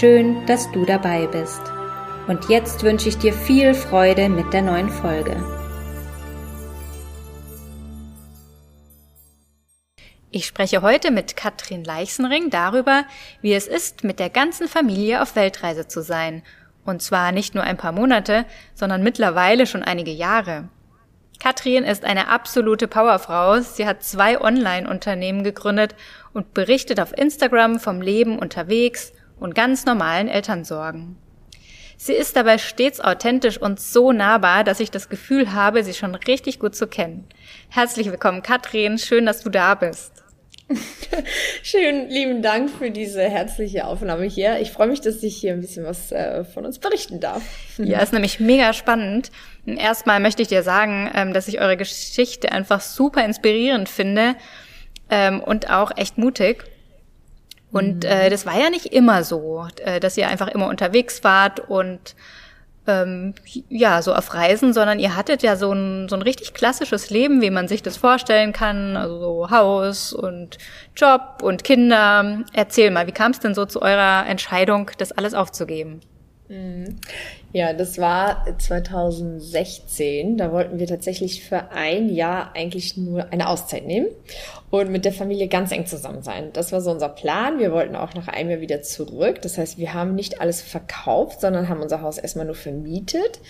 Schön, dass du dabei bist. Und jetzt wünsche ich dir viel Freude mit der neuen Folge. Ich spreche heute mit Katrin Leichsenring darüber, wie es ist, mit der ganzen Familie auf Weltreise zu sein. Und zwar nicht nur ein paar Monate, sondern mittlerweile schon einige Jahre. Katrin ist eine absolute Powerfrau. Sie hat zwei Online-Unternehmen gegründet und berichtet auf Instagram vom Leben unterwegs und ganz normalen Elternsorgen. Sie ist dabei stets authentisch und so nahbar, dass ich das Gefühl habe, sie schon richtig gut zu kennen. Herzlich willkommen, Katrin. Schön, dass du da bist. Schön, lieben Dank für diese herzliche Aufnahme hier. Ich freue mich, dass ich hier ein bisschen was äh, von uns berichten darf. Ja, ist nämlich mega spannend. Erstmal möchte ich dir sagen, ähm, dass ich eure Geschichte einfach super inspirierend finde ähm, und auch echt mutig. Und mhm. äh, das war ja nicht immer so, äh, dass ihr einfach immer unterwegs wart und ähm, ja, so auf Reisen, sondern ihr hattet ja so ein, so ein richtig klassisches Leben, wie man sich das vorstellen kann, also so Haus und Job und Kinder. Erzähl mal, wie kam es denn so zu eurer Entscheidung, das alles aufzugeben? Mhm. Ja, das war 2016. Da wollten wir tatsächlich für ein Jahr eigentlich nur eine Auszeit nehmen und mit der Familie ganz eng zusammen sein. Das war so unser Plan. Wir wollten auch nach einem Jahr wieder zurück. Das heißt, wir haben nicht alles verkauft, sondern haben unser Haus erstmal nur vermietet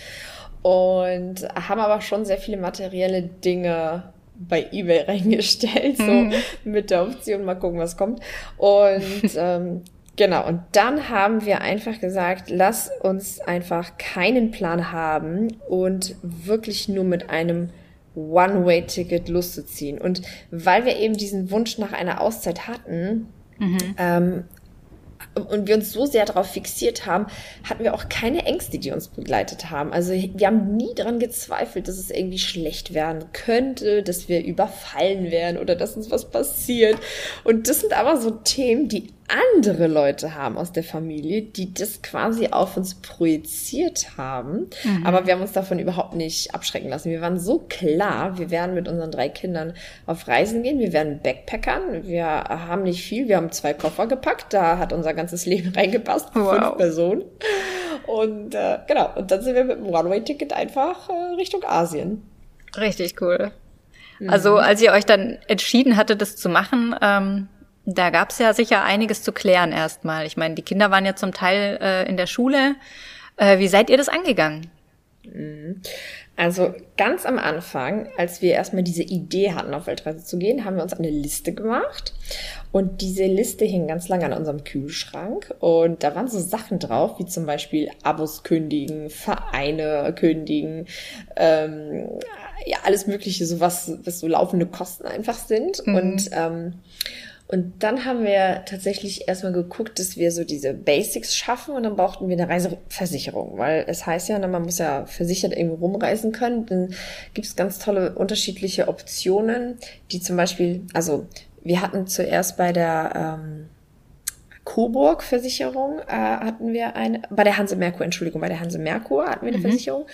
und haben aber schon sehr viele materielle Dinge bei eBay reingestellt, so mhm. mit der Option, mal gucken, was kommt. Und ähm, Genau, und dann haben wir einfach gesagt, lass uns einfach keinen Plan haben und wirklich nur mit einem One-Way-Ticket loszuziehen. Und weil wir eben diesen Wunsch nach einer Auszeit hatten, mhm. ähm, und wir uns so sehr darauf fixiert haben, hatten wir auch keine Ängste, die uns begleitet haben. Also wir haben nie daran gezweifelt, dass es irgendwie schlecht werden könnte, dass wir überfallen werden oder dass uns was passiert. Und das sind aber so Themen, die andere Leute haben aus der Familie, die das quasi auf uns projiziert haben. Mhm. Aber wir haben uns davon überhaupt nicht abschrecken lassen. Wir waren so klar, wir werden mit unseren drei Kindern auf Reisen gehen, wir werden Backpackern, wir haben nicht viel, wir haben zwei Koffer gepackt, da hat unser ganzes Leben reingepasst, wow. fünf Personen. Und äh, genau, und dann sind wir mit dem One-Way-Ticket einfach äh, Richtung Asien. Richtig cool. Also als ihr euch dann entschieden hattet, das zu machen, ähm, da gab es ja sicher einiges zu klären erstmal. Ich meine, die Kinder waren ja zum Teil äh, in der Schule. Äh, wie seid ihr das angegangen? Mhm. Also ganz am Anfang, als wir erstmal diese Idee hatten, auf Weltreise zu gehen, haben wir uns eine Liste gemacht. Und diese Liste hing ganz lange an unserem Kühlschrank. Und da waren so Sachen drauf, wie zum Beispiel Abos kündigen, Vereine kündigen, ähm, ja, alles Mögliche, so was, was so laufende Kosten einfach sind. Mhm. Und ähm, und dann haben wir tatsächlich erstmal geguckt, dass wir so diese Basics schaffen und dann brauchten wir eine Reiseversicherung, weil es heißt ja, man muss ja versichert irgendwo rumreisen können. Dann gibt es ganz tolle unterschiedliche Optionen, die zum Beispiel, also wir hatten zuerst bei der ähm, Coburg Versicherung äh, hatten wir eine, bei der Hanse Merkur, Entschuldigung, bei der Hanse Merkur hatten wir eine mhm. Versicherung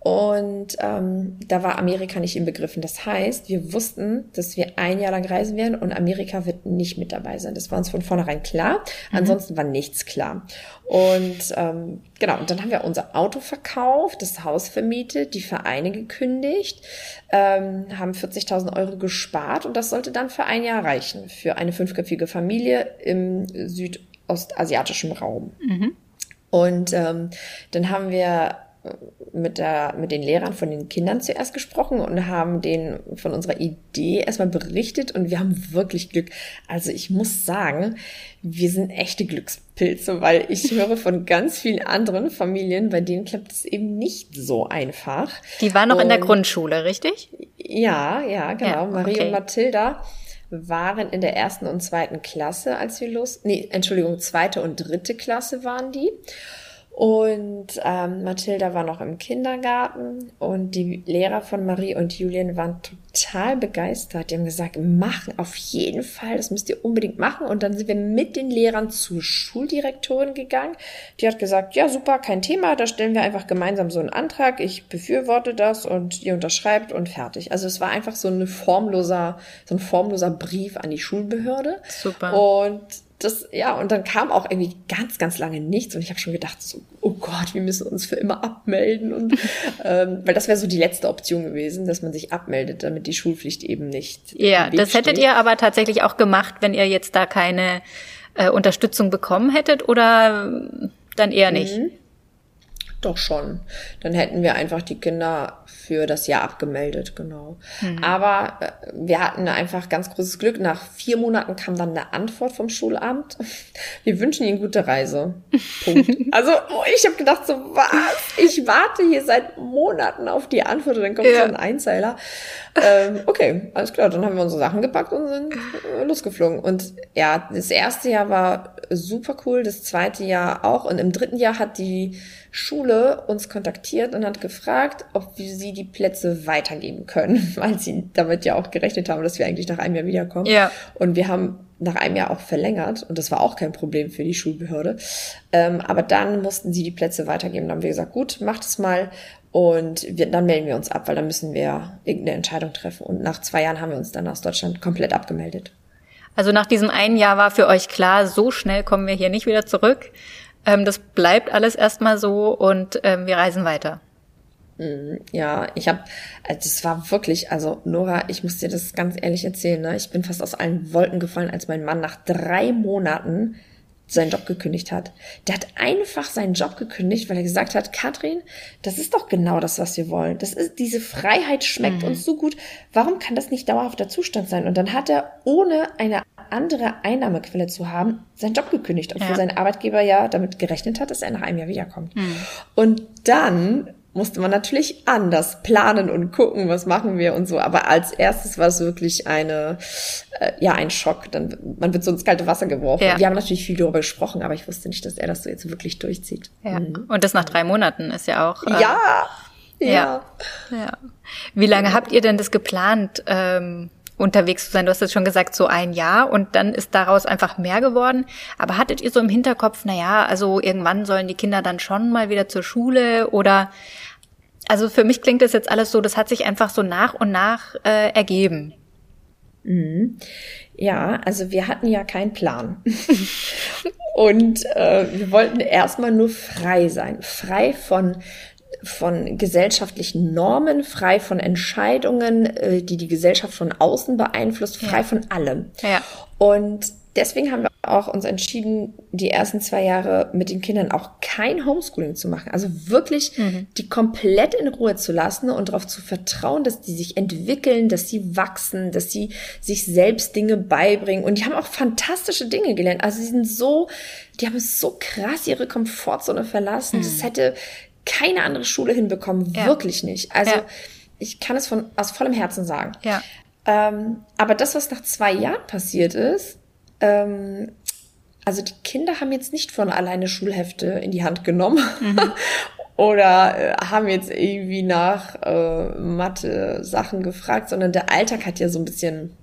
und ähm, da war Amerika nicht inbegriffen. Das heißt, wir wussten, dass wir ein Jahr lang reisen werden und Amerika wird nicht mit dabei sein. Das war uns von vornherein klar. Mhm. Ansonsten war nichts klar. Und ähm, genau, und dann haben wir unser Auto verkauft, das Haus vermietet, die Vereine gekündigt, ähm, haben 40.000 Euro gespart und das sollte dann für ein Jahr reichen für eine fünfköpfige Familie im südostasiatischen Raum. Mhm. Und ähm, dann haben wir mit, der, mit den Lehrern von den Kindern zuerst gesprochen und haben denen von unserer Idee erstmal berichtet und wir haben wirklich Glück. Also ich muss sagen, wir sind echte Glückspilze, weil ich höre von ganz vielen anderen Familien, bei denen klappt es eben nicht so einfach. Die waren noch und, in der Grundschule, richtig? Ja, ja, genau. Ja, Marie okay. und Mathilda waren in der ersten und zweiten Klasse, als wir los, nee, Entschuldigung, zweite und dritte Klasse waren die. Und ähm, Mathilda war noch im Kindergarten und die Lehrer von Marie und Julian waren total begeistert. Die haben gesagt, machen auf jeden Fall, das müsst ihr unbedingt machen. Und dann sind wir mit den Lehrern zur Schuldirektorin gegangen. Die hat gesagt, ja super, kein Thema, da stellen wir einfach gemeinsam so einen Antrag. Ich befürworte das und ihr unterschreibt und fertig. Also es war einfach so ein formloser, so ein formloser Brief an die Schulbehörde. Super. Und das, ja, und dann kam auch irgendwie ganz, ganz lange nichts und ich habe schon gedacht, so, oh Gott, wir müssen uns für immer abmelden und ähm, weil das wäre so die letzte Option gewesen, dass man sich abmeldet, damit die Schulpflicht eben nicht. Ja, das hättet steht. ihr aber tatsächlich auch gemacht, wenn ihr jetzt da keine äh, Unterstützung bekommen hättet oder dann eher nicht? Mhm. Doch schon. Dann hätten wir einfach die Kinder für das Jahr abgemeldet, genau. Mhm. Aber äh, wir hatten einfach ganz großes Glück. Nach vier Monaten kam dann eine Antwort vom Schulamt. Wir wünschen Ihnen gute Reise. Punkt. also oh, ich habe gedacht so, was? Ich warte hier seit Monaten auf die Antwort und dann kommt ja. so ein Einzeiler. Ähm, okay, alles klar. Dann haben wir unsere Sachen gepackt und sind äh, losgeflogen. Und ja, das erste Jahr war super cool, das zweite Jahr auch. Und im dritten Jahr hat die Schule uns kontaktiert und hat gefragt, ob wir sie die Plätze weitergeben können, weil sie damit ja auch gerechnet haben, dass wir eigentlich nach einem Jahr wiederkommen. Ja. Und wir haben nach einem Jahr auch verlängert und das war auch kein Problem für die Schulbehörde. Ähm, aber dann mussten sie die Plätze weitergeben. Dann haben wir gesagt, gut, macht es mal und wir, dann melden wir uns ab, weil dann müssen wir irgendeine Entscheidung treffen. Und nach zwei Jahren haben wir uns dann aus Deutschland komplett abgemeldet. Also nach diesem einen Jahr war für euch klar, so schnell kommen wir hier nicht wieder zurück. Ähm, das bleibt alles erstmal so und ähm, wir reisen weiter. Mhm, ja, ich habe, also das war wirklich, also Nora, ich muss dir das ganz ehrlich erzählen, ne? ich bin fast aus allen Wolken gefallen, als mein Mann nach drei Monaten seinen Job gekündigt hat. Der hat einfach seinen Job gekündigt, weil er gesagt hat, Katrin, das ist doch genau das, was wir wollen. Das ist, diese Freiheit schmeckt mhm. uns so gut. Warum kann das nicht dauerhafter Zustand sein? Und dann hat er, ohne eine andere Einnahmequelle zu haben, seinen Job gekündigt, obwohl ja. sein Arbeitgeber ja damit gerechnet hat, dass er nach einem Jahr wiederkommt. Mhm. Und dann musste man natürlich anders planen und gucken, was machen wir und so. Aber als erstes war es wirklich eine, äh, ja, ein Schock. Dann, man wird so ins kalte Wasser geworfen. Ja. Wir haben natürlich viel darüber gesprochen, aber ich wusste nicht, dass er das so jetzt wirklich durchzieht. Ja. Mhm. Und das nach drei Monaten ist ja auch. Äh, ja. Ja. ja. ja. Wie lange habt ihr denn das geplant? Ähm unterwegs zu sein. Du hast jetzt schon gesagt, so ein Jahr und dann ist daraus einfach mehr geworden. Aber hattet ihr so im Hinterkopf, na ja, also irgendwann sollen die Kinder dann schon mal wieder zur Schule oder also für mich klingt das jetzt alles so, das hat sich einfach so nach und nach äh, ergeben. Mhm. Ja, also wir hatten ja keinen Plan. und äh, wir wollten erstmal nur frei sein. Frei von von gesellschaftlichen Normen, frei von Entscheidungen, äh, die die Gesellschaft von außen beeinflusst, frei ja. von allem. Ja. Und deswegen haben wir auch uns entschieden, die ersten zwei Jahre mit den Kindern auch kein Homeschooling zu machen. Also wirklich mhm. die komplett in Ruhe zu lassen und darauf zu vertrauen, dass die sich entwickeln, dass sie wachsen, dass sie sich selbst Dinge beibringen. Und die haben auch fantastische Dinge gelernt. Also sie sind so, die haben so krass ihre Komfortzone verlassen. Mhm. Das hätte keine andere Schule hinbekommen, ja. wirklich nicht. Also ja. ich kann es von aus vollem Herzen sagen. Ja. Ähm, aber das, was nach zwei Jahren passiert ist, ähm, also die Kinder haben jetzt nicht von alleine Schulhefte in die Hand genommen mhm. oder äh, haben jetzt irgendwie nach äh, Mathe Sachen gefragt, sondern der Alltag hat ja so ein bisschen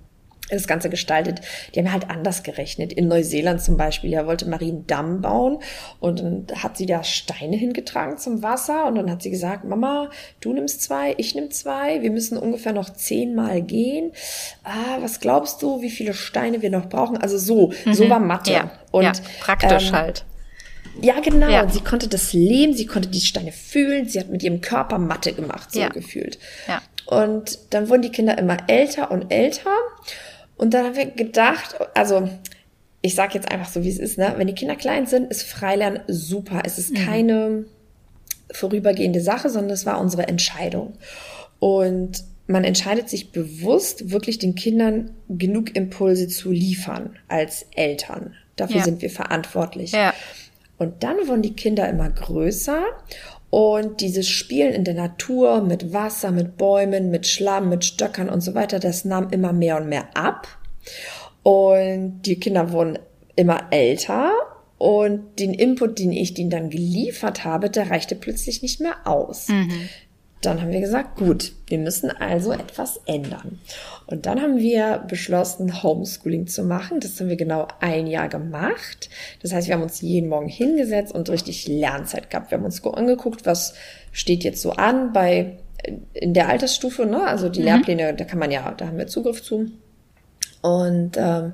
das Ganze gestaltet. Die haben halt anders gerechnet. In Neuseeland zum Beispiel, ja, wollte Marie einen Damm bauen und dann hat sie da Steine hingetragen zum Wasser und dann hat sie gesagt, Mama, du nimmst zwei, ich nimm zwei, wir müssen ungefähr noch zehnmal gehen. Ah, was glaubst du, wie viele Steine wir noch brauchen? Also so, mhm. so war Mathe. Ja, und ja, praktisch ähm, halt. Ja, genau. Ja. Sie konnte das leben, sie konnte die Steine fühlen, sie hat mit ihrem Körper Mathe gemacht, so ja. gefühlt. Ja. Und dann wurden die Kinder immer älter und älter. Und dann haben wir gedacht, also ich sage jetzt einfach so, wie es ist, ne? Wenn die Kinder klein sind, ist Freilernen super. Es ist mhm. keine vorübergehende Sache, sondern es war unsere Entscheidung. Und man entscheidet sich bewusst, wirklich den Kindern genug Impulse zu liefern als Eltern. Dafür ja. sind wir verantwortlich. Ja. Und dann wurden die Kinder immer größer und dieses Spielen in der Natur mit Wasser, mit Bäumen, mit Schlamm, mit Stöckern und so weiter, das nahm immer mehr und mehr ab. Und die Kinder wurden immer älter und den Input, den ich denen dann geliefert habe, der reichte plötzlich nicht mehr aus. Mhm. Dann haben wir gesagt, gut, wir müssen also etwas ändern. Und dann haben wir beschlossen, Homeschooling zu machen. Das haben wir genau ein Jahr gemacht. Das heißt, wir haben uns jeden Morgen hingesetzt und richtig Lernzeit gehabt. Wir haben uns angeguckt, was steht jetzt so an bei in der Altersstufe, ne? Also die mhm. Lehrpläne, da kann man ja, da haben wir Zugriff zu. Und ähm,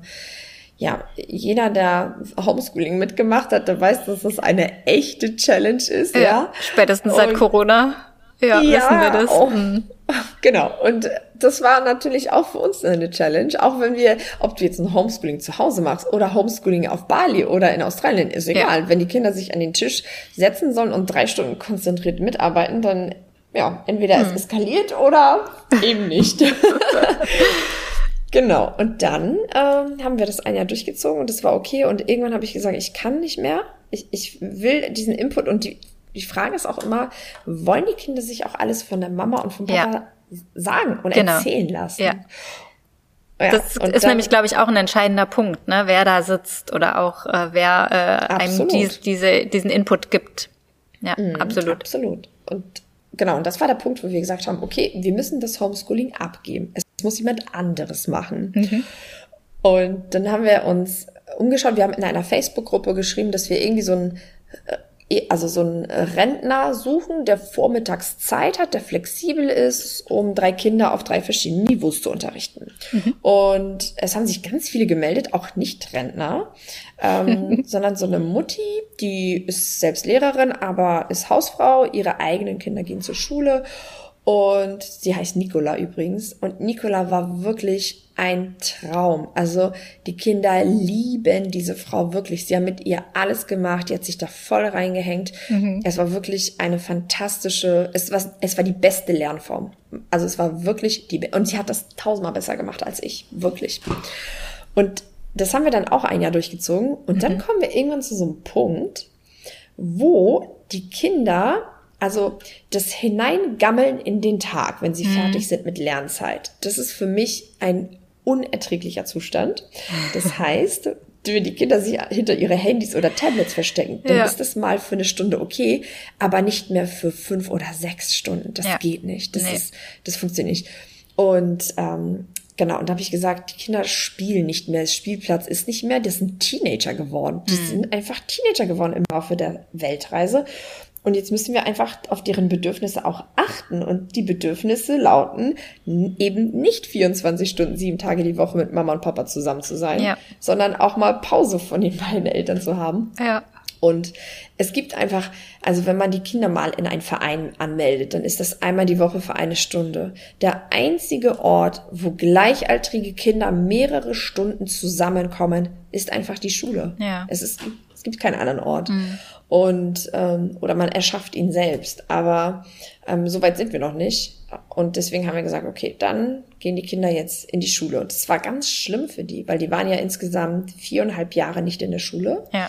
ja, jeder, der Homeschooling mitgemacht hat, der weiß, dass das eine echte Challenge ist. Ja, ja. spätestens seit Corona. Ja, ja, wissen wir das. Auch, mhm. Genau. Und das war natürlich auch für uns eine Challenge. Auch wenn wir, ob du jetzt ein Homeschooling zu Hause machst oder Homeschooling auf Bali oder in Australien, ist egal. Ja. Wenn die Kinder sich an den Tisch setzen sollen und drei Stunden konzentriert mitarbeiten, dann ja, entweder hm. es eskaliert oder eben nicht. genau. Und dann ähm, haben wir das ein Jahr durchgezogen und das war okay. Und irgendwann habe ich gesagt, ich kann nicht mehr. Ich, ich will diesen Input und die, die Frage ist auch immer, wollen die Kinder sich auch alles von der Mama und vom Papa ja. sagen und genau. erzählen lassen? Ja. Ja, das ist dann, nämlich, glaube ich, auch ein entscheidender Punkt, ne? wer da sitzt oder auch äh, wer äh, einem dies, diese, diesen Input gibt. Ja, mhm, absolut. Absolut. Und genau, und das war der Punkt, wo wir gesagt haben, okay, wir müssen das Homeschooling abgeben. Es muss jemand anderes machen. Mhm. Und dann haben wir uns umgeschaut, wir haben in einer Facebook-Gruppe geschrieben, dass wir irgendwie so ein äh, also so ein Rentner suchen, der vormittags Zeit hat, der flexibel ist, um drei Kinder auf drei verschiedenen Niveaus zu unterrichten. Mhm. Und es haben sich ganz viele gemeldet, auch nicht Rentner, ähm, sondern so eine Mutti, die ist selbst Lehrerin, aber ist Hausfrau, ihre eigenen Kinder gehen zur Schule und sie heißt Nicola übrigens. Und Nicola war wirklich ein Traum. Also die Kinder lieben diese Frau wirklich. Sie haben mit ihr alles gemacht. Die hat sich da voll reingehängt. Mhm. Es war wirklich eine fantastische, es war, es war die beste Lernform. Also es war wirklich die, und sie hat das tausendmal besser gemacht als ich. Wirklich. Und das haben wir dann auch ein Jahr durchgezogen. Und mhm. dann kommen wir irgendwann zu so einem Punkt, wo die Kinder also das Hineingammeln in den Tag, wenn sie mhm. fertig sind mit Lernzeit, das ist für mich ein unerträglicher Zustand. Das heißt, wenn die Kinder sich hinter ihre Handys oder Tablets verstecken, dann ja. ist das mal für eine Stunde okay, aber nicht mehr für fünf oder sechs Stunden. Das ja. geht nicht. Das nee. ist, das funktioniert nicht. Und ähm, genau, und da habe ich gesagt, die Kinder spielen nicht mehr. Das Spielplatz ist nicht mehr. Das sind Teenager geworden. Die mhm. sind einfach Teenager geworden im Laufe der Weltreise. Und jetzt müssen wir einfach auf deren Bedürfnisse auch achten. Und die Bedürfnisse lauten eben nicht 24 Stunden, sieben Tage die Woche mit Mama und Papa zusammen zu sein, ja. sondern auch mal Pause von den beiden Eltern zu haben. Ja. Und es gibt einfach, also wenn man die Kinder mal in einen Verein anmeldet, dann ist das einmal die Woche für eine Stunde. Der einzige Ort, wo gleichaltrige Kinder mehrere Stunden zusammenkommen, ist einfach die Schule. Ja. Es ist, es gibt keinen anderen Ort. Mhm und ähm, oder man erschafft ihn selbst. Aber ähm, so weit sind wir noch nicht. Und deswegen haben wir gesagt, okay, dann gehen die Kinder jetzt in die Schule. Und es war ganz schlimm für die, weil die waren ja insgesamt viereinhalb Jahre nicht in der Schule. Ja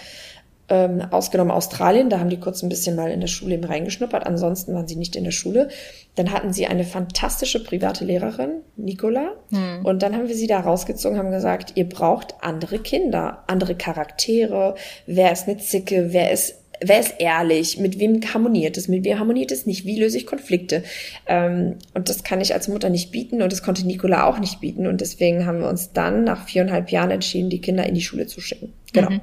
ähm, ausgenommen Australien, da haben die kurz ein bisschen mal in der Schule eben reingeschnuppert, ansonsten waren sie nicht in der Schule. Dann hatten sie eine fantastische private Lehrerin, Nicola, hm. und dann haben wir sie da rausgezogen, haben gesagt, ihr braucht andere Kinder, andere Charaktere, wer ist eine Zicke, wer ist wer ist ehrlich, mit wem harmoniert es, mit wem harmoniert es nicht, wie löse ich Konflikte. Ähm, und das kann ich als Mutter nicht bieten und das konnte Nicola auch nicht bieten. Und deswegen haben wir uns dann nach viereinhalb Jahren entschieden, die Kinder in die Schule zu schicken. Genau. Mhm.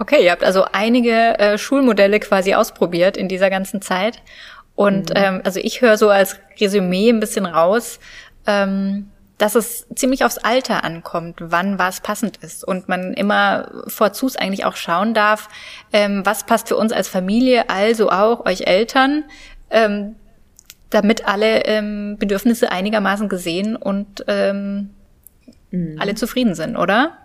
Okay, ihr habt also einige äh, Schulmodelle quasi ausprobiert in dieser ganzen Zeit. Und mhm. ähm, also ich höre so als Resümee ein bisschen raus, ähm, dass es ziemlich aufs Alter ankommt, wann was passend ist. Und man immer vorzus eigentlich auch schauen darf, ähm, was passt für uns als Familie, also auch euch Eltern, ähm, damit alle ähm, Bedürfnisse einigermaßen gesehen und ähm, mhm. alle zufrieden sind, oder?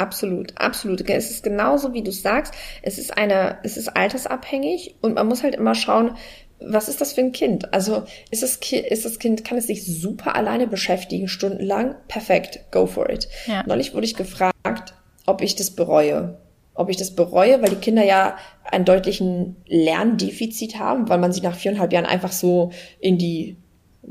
Absolut, absolut. Es ist genauso, wie du sagst. Es ist eine, es ist altersabhängig und man muss halt immer schauen, was ist das für ein Kind? Also ist das, Ki ist das Kind, kann es sich super alleine beschäftigen, stundenlang? Perfekt, go for it. Ja. Neulich wurde ich gefragt, ob ich das bereue. Ob ich das bereue, weil die Kinder ja einen deutlichen Lerndefizit haben, weil man sie nach viereinhalb Jahren einfach so in die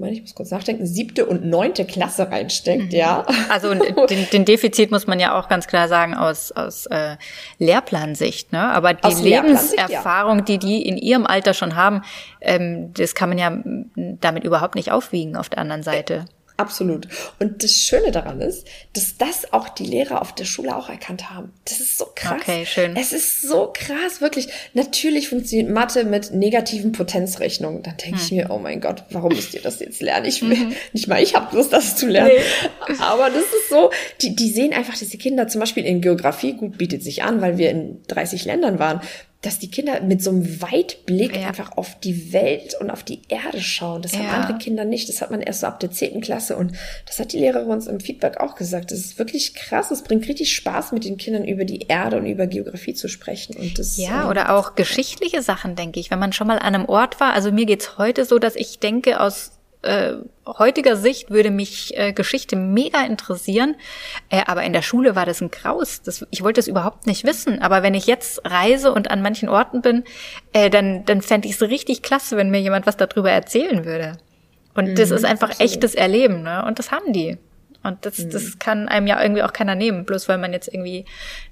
ich muss kurz nachdenken, siebte und neunte Klasse reinsteckt, mhm. ja. Also den, den, Defizit muss man ja auch ganz klar sagen aus, aus äh, Lehrplansicht, ne? Aber die aus Lebenserfahrung, ja. die die in ihrem Alter schon haben, ähm, das kann man ja damit überhaupt nicht aufwiegen auf der anderen Seite. Absolut. Und das Schöne daran ist, dass das auch die Lehrer auf der Schule auch erkannt haben. Das ist so krass. Okay, schön. Es ist so krass, wirklich. Natürlich funktioniert Mathe mit negativen Potenzrechnungen. Dann denke hm. ich mir, oh mein Gott, warum müsst ihr das jetzt lernen? Ich will, mhm. nicht mal ich habe Lust, das zu lernen. Nee. Aber das ist so, die, die sehen einfach diese Kinder, zum Beispiel in Geografie, gut, bietet sich an, weil wir in 30 Ländern waren dass die Kinder mit so einem Weitblick ja. einfach auf die Welt und auf die Erde schauen. Das ja. haben andere Kinder nicht. Das hat man erst so ab der zehnten Klasse. Und das hat die Lehrerin uns im Feedback auch gesagt. Das ist wirklich krass. Es bringt richtig Spaß, mit den Kindern über die Erde und über Geografie zu sprechen. Und das, ja, äh, oder auch geschichtliche Sachen, denke ich. Wenn man schon mal an einem Ort war. Also mir geht's heute so, dass ich denke, aus äh, heutiger Sicht würde mich äh, Geschichte mega interessieren, äh, aber in der Schule war das ein Graus. Das, ich wollte es überhaupt nicht wissen. Aber wenn ich jetzt reise und an manchen Orten bin, äh, dann, dann fände ich es richtig klasse, wenn mir jemand was darüber erzählen würde. Und mhm, das ist einfach absolut. echtes Erleben, ne? Und das haben die. Und das, mhm. das kann einem ja irgendwie auch keiner nehmen, bloß weil man jetzt irgendwie,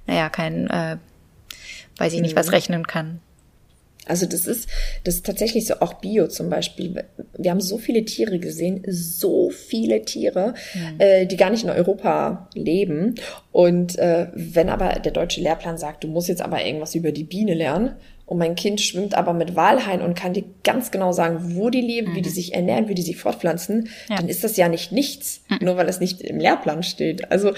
naja, kein, äh, weiß ich nicht, was mhm. rechnen kann. Also das ist, das ist tatsächlich so auch Bio zum Beispiel. Wir haben so viele Tiere gesehen, so viele Tiere, mhm. äh, die gar nicht in Europa leben. Und äh, wenn aber der deutsche Lehrplan sagt, du musst jetzt aber irgendwas über die Biene lernen, und mein Kind schwimmt aber mit Walhain und kann dir ganz genau sagen, wo die leben, mhm. wie die mhm. sich ernähren, wie die sich fortpflanzen, ja. dann ist das ja nicht nichts, mhm. nur weil es nicht im Lehrplan steht. Also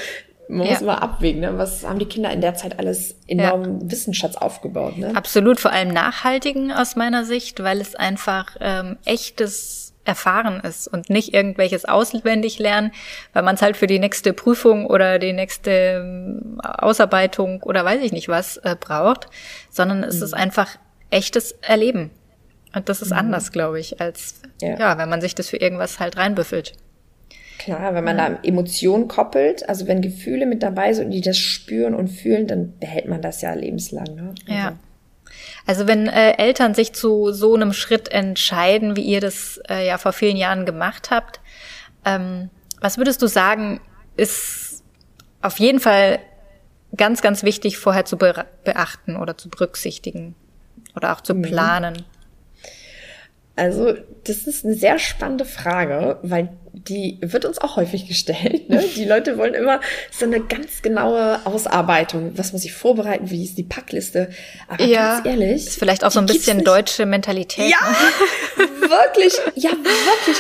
man ja. muss immer abwägen, ne? was haben die Kinder in der Zeit alles enormen ja. Wissensschatz aufgebaut. Ne? Absolut, vor allem nachhaltigen aus meiner Sicht, weil es einfach ähm, echtes Erfahren ist und nicht irgendwelches auswendig lernen, weil man es halt für die nächste Prüfung oder die nächste ähm, Ausarbeitung oder weiß ich nicht was äh, braucht, sondern es mhm. ist einfach echtes Erleben. Und das ist mhm. anders, glaube ich, als ja. ja, wenn man sich das für irgendwas halt reinbüffelt. Klar, wenn man ja. da Emotionen koppelt, also wenn Gefühle mit dabei sind und die das spüren und fühlen, dann behält man das ja lebenslang. Ne? Also. Ja. Also wenn äh, Eltern sich zu so einem Schritt entscheiden, wie ihr das äh, ja vor vielen Jahren gemacht habt, ähm, was würdest du sagen, ist auf jeden Fall ganz, ganz wichtig vorher zu be beachten oder zu berücksichtigen oder auch zu mhm. planen? Also, das ist eine sehr spannende Frage, weil die wird uns auch häufig gestellt. Ne? Die Leute wollen immer so eine ganz genaue Ausarbeitung. Was muss ich vorbereiten? Wie ist die Packliste? Aber ja, ganz ehrlich. Ist vielleicht auch so ein bisschen deutsche Mentalität. Ja, ne? wirklich. Ja, wirklich.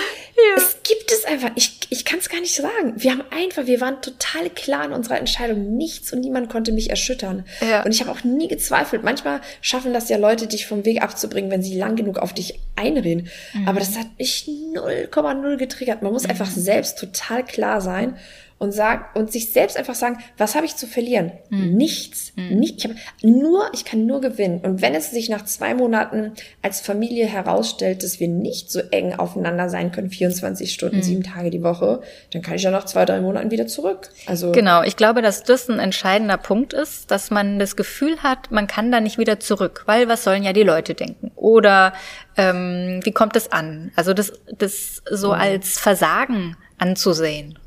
Ja. Es gibt es einfach. Ich, ich kann es gar nicht sagen. Wir haben einfach, wir waren total klar in unserer Entscheidung. Nichts und niemand konnte mich erschüttern. Ja. Und ich habe auch nie gezweifelt. Manchmal schaffen das ja Leute, dich vom Weg abzubringen, wenn sie lang genug auf dich einreden. Mhm. Aber das hat mich 0,0 getriggert. Man muss mhm. einfach selbst total klar sein und sag und sich selbst einfach sagen, was habe ich zu verlieren? Mhm. Nichts. Mhm. Nicht, ich habe nur, ich kann nur gewinnen. Und wenn es sich nach zwei Monaten als Familie herausstellt, dass wir nicht so eng aufeinander sein können, 24 Stunden, mhm. sieben Tage die Woche, dann kann ich ja nach zwei, drei Monaten wieder zurück. Also genau. Ich glaube, dass das ein entscheidender Punkt ist, dass man das Gefühl hat, man kann da nicht wieder zurück, weil was sollen ja die Leute denken? Oder ähm, wie kommt es an? Also das, das so mhm. als Versagen anzusehen.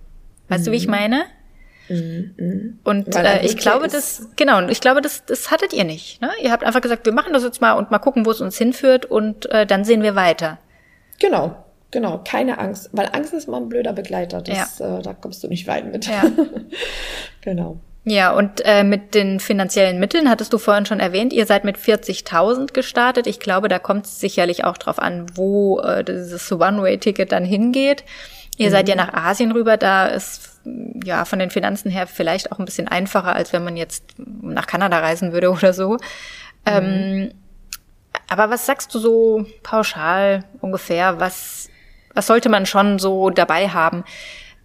Weißt mhm. du, wie ich mhm. meine? Mhm. Und äh, ich glaube, das, genau, und ich glaube, das, das hattet ihr nicht. Ne? Ihr habt einfach gesagt, wir machen das jetzt mal und mal gucken, wo es uns hinführt und äh, dann sehen wir weiter. Genau, genau, keine Angst, weil Angst ist mal ein blöder Begleiter. Das, ja. äh, da kommst du nicht weit mit. Ja. genau. Ja, und äh, mit den finanziellen Mitteln hattest du vorhin schon erwähnt, ihr seid mit 40.000 gestartet. Ich glaube, da kommt es sicherlich auch drauf an, wo äh, dieses One-Way-Ticket dann hingeht. Ihr seid ja mhm. nach Asien rüber, da ist ja von den Finanzen her vielleicht auch ein bisschen einfacher, als wenn man jetzt nach Kanada reisen würde oder so. Mhm. Ähm, aber was sagst du so pauschal ungefähr? Was, was sollte man schon so dabei haben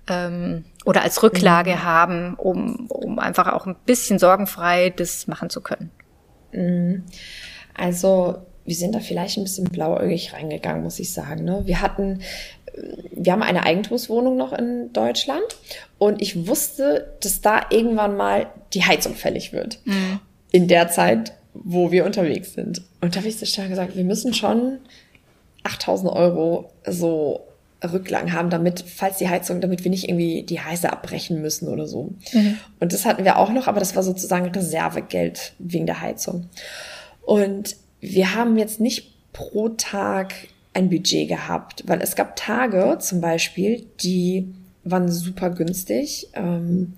ähm, oder als Rücklage mhm. haben, um, um einfach auch ein bisschen sorgenfrei das machen zu können? Mhm. Also wir sind da vielleicht ein bisschen blauäugig reingegangen, muss ich sagen. Ne? Wir hatten wir haben eine Eigentumswohnung noch in Deutschland und ich wusste, dass da irgendwann mal die Heizung fällig wird. Mhm. In der Zeit, wo wir unterwegs sind. Und da habe ich so schnell gesagt, wir müssen schon 8000 Euro so Rücklagen haben, damit, falls die Heizung, damit wir nicht irgendwie die Heiße abbrechen müssen oder so. Mhm. Und das hatten wir auch noch, aber das war sozusagen Reservegeld wegen der Heizung. Und wir haben jetzt nicht pro Tag ein Budget gehabt, weil es gab Tage zum Beispiel, die waren super günstig. Ähm,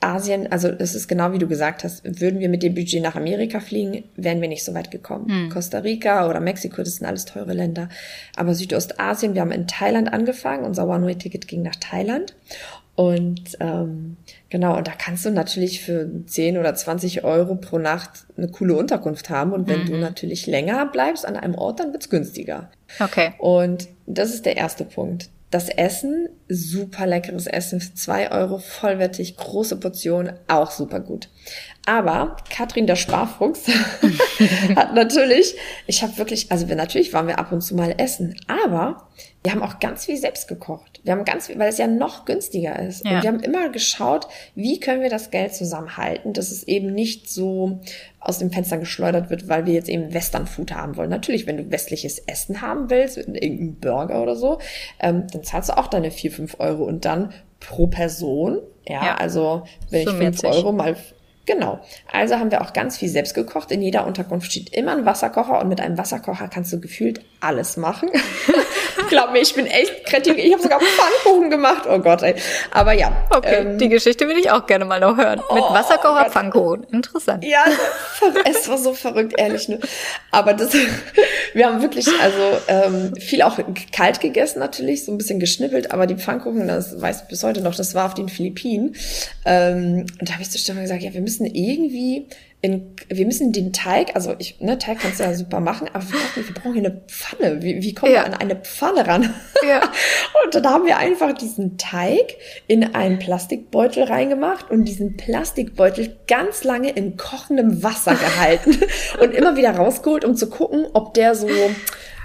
Asien, also das ist genau wie du gesagt hast, würden wir mit dem Budget nach Amerika fliegen, wären wir nicht so weit gekommen. Hm. Costa Rica oder Mexiko, das sind alles teure Länder. Aber Südostasien, wir haben in Thailand angefangen, unser One-Way-Ticket ging nach Thailand. Und ähm, genau, und da kannst du natürlich für 10 oder 20 Euro pro Nacht eine coole Unterkunft haben. Und wenn mhm. du natürlich länger bleibst an einem Ort, dann wird's günstiger. Okay. Und das ist der erste Punkt. Das Essen, super leckeres Essen für zwei Euro, vollwertig, große Portion, auch super gut. Aber Katrin, der Sparfuchs, hat natürlich, ich habe wirklich, also wir, natürlich waren wir ab und zu mal essen, aber wir haben auch ganz viel selbst gekocht. Wir haben ganz viel, weil es ja noch günstiger ist. Ja. Und wir haben immer geschaut, wie können wir das Geld zusammenhalten, dass es eben nicht so aus dem Fenster geschleudert wird, weil wir jetzt eben Western Food haben wollen. Natürlich, wenn du westliches Essen haben willst, irgendeinen Burger oder so, ähm, dann zahlst du auch deine vier fünf Euro und dann pro Person. Ja, ja. also wenn so ich fünf Euro mal Genau. Also haben wir auch ganz viel selbst gekocht. In jeder Unterkunft steht immer ein Wasserkocher und mit einem Wasserkocher kannst du gefühlt alles machen. Glaub mir, ich bin echt kreativ. Ich habe sogar Pfannkuchen gemacht. Oh Gott, ey. Aber ja. Okay, ähm, die Geschichte will ich auch gerne mal noch hören. Mit oh, Wasserkocher, oh Pfannkuchen. Interessant. Ja, es war so verrückt, ehrlich. Ne? Aber das, wir haben wirklich also ähm, viel auch kalt gegessen natürlich, so ein bisschen geschnippelt. Aber die Pfannkuchen, das weiß ich bis heute noch, das war auf den Philippinen. Ähm, und da habe ich zu Stefan gesagt, ja, wir müssen irgendwie in, wir müssen den Teig, also ich, ne, Teig kannst du ja super machen, aber wir brauchen, wir brauchen hier eine Pfanne. Wie, wie kommen ja. wir an eine Pfanne ran? Ja. Und dann haben wir einfach diesen Teig in einen Plastikbeutel reingemacht und diesen Plastikbeutel ganz lange in kochendem Wasser gehalten und immer wieder rausgeholt, um zu gucken, ob der so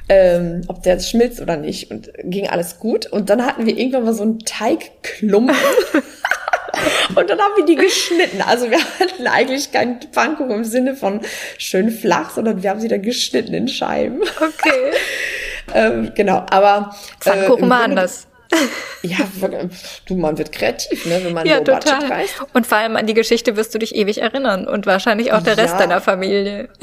ähm, ob der schmilzt oder nicht. Und ging alles gut. Und dann hatten wir irgendwann mal so einen Teigklumpen. Und dann haben wir die geschnitten. Also wir hatten eigentlich keinen Pfannkuchen im Sinne von schön flach, sondern wir haben sie dann geschnitten in Scheiben. Okay. ähm, genau, aber. Pfannkuchen äh, mal anders. Ja, du, man wird kreativ, ne, wenn man ja, total. reist. Und vor allem an die Geschichte wirst du dich ewig erinnern und wahrscheinlich auch der Rest ja. deiner Familie.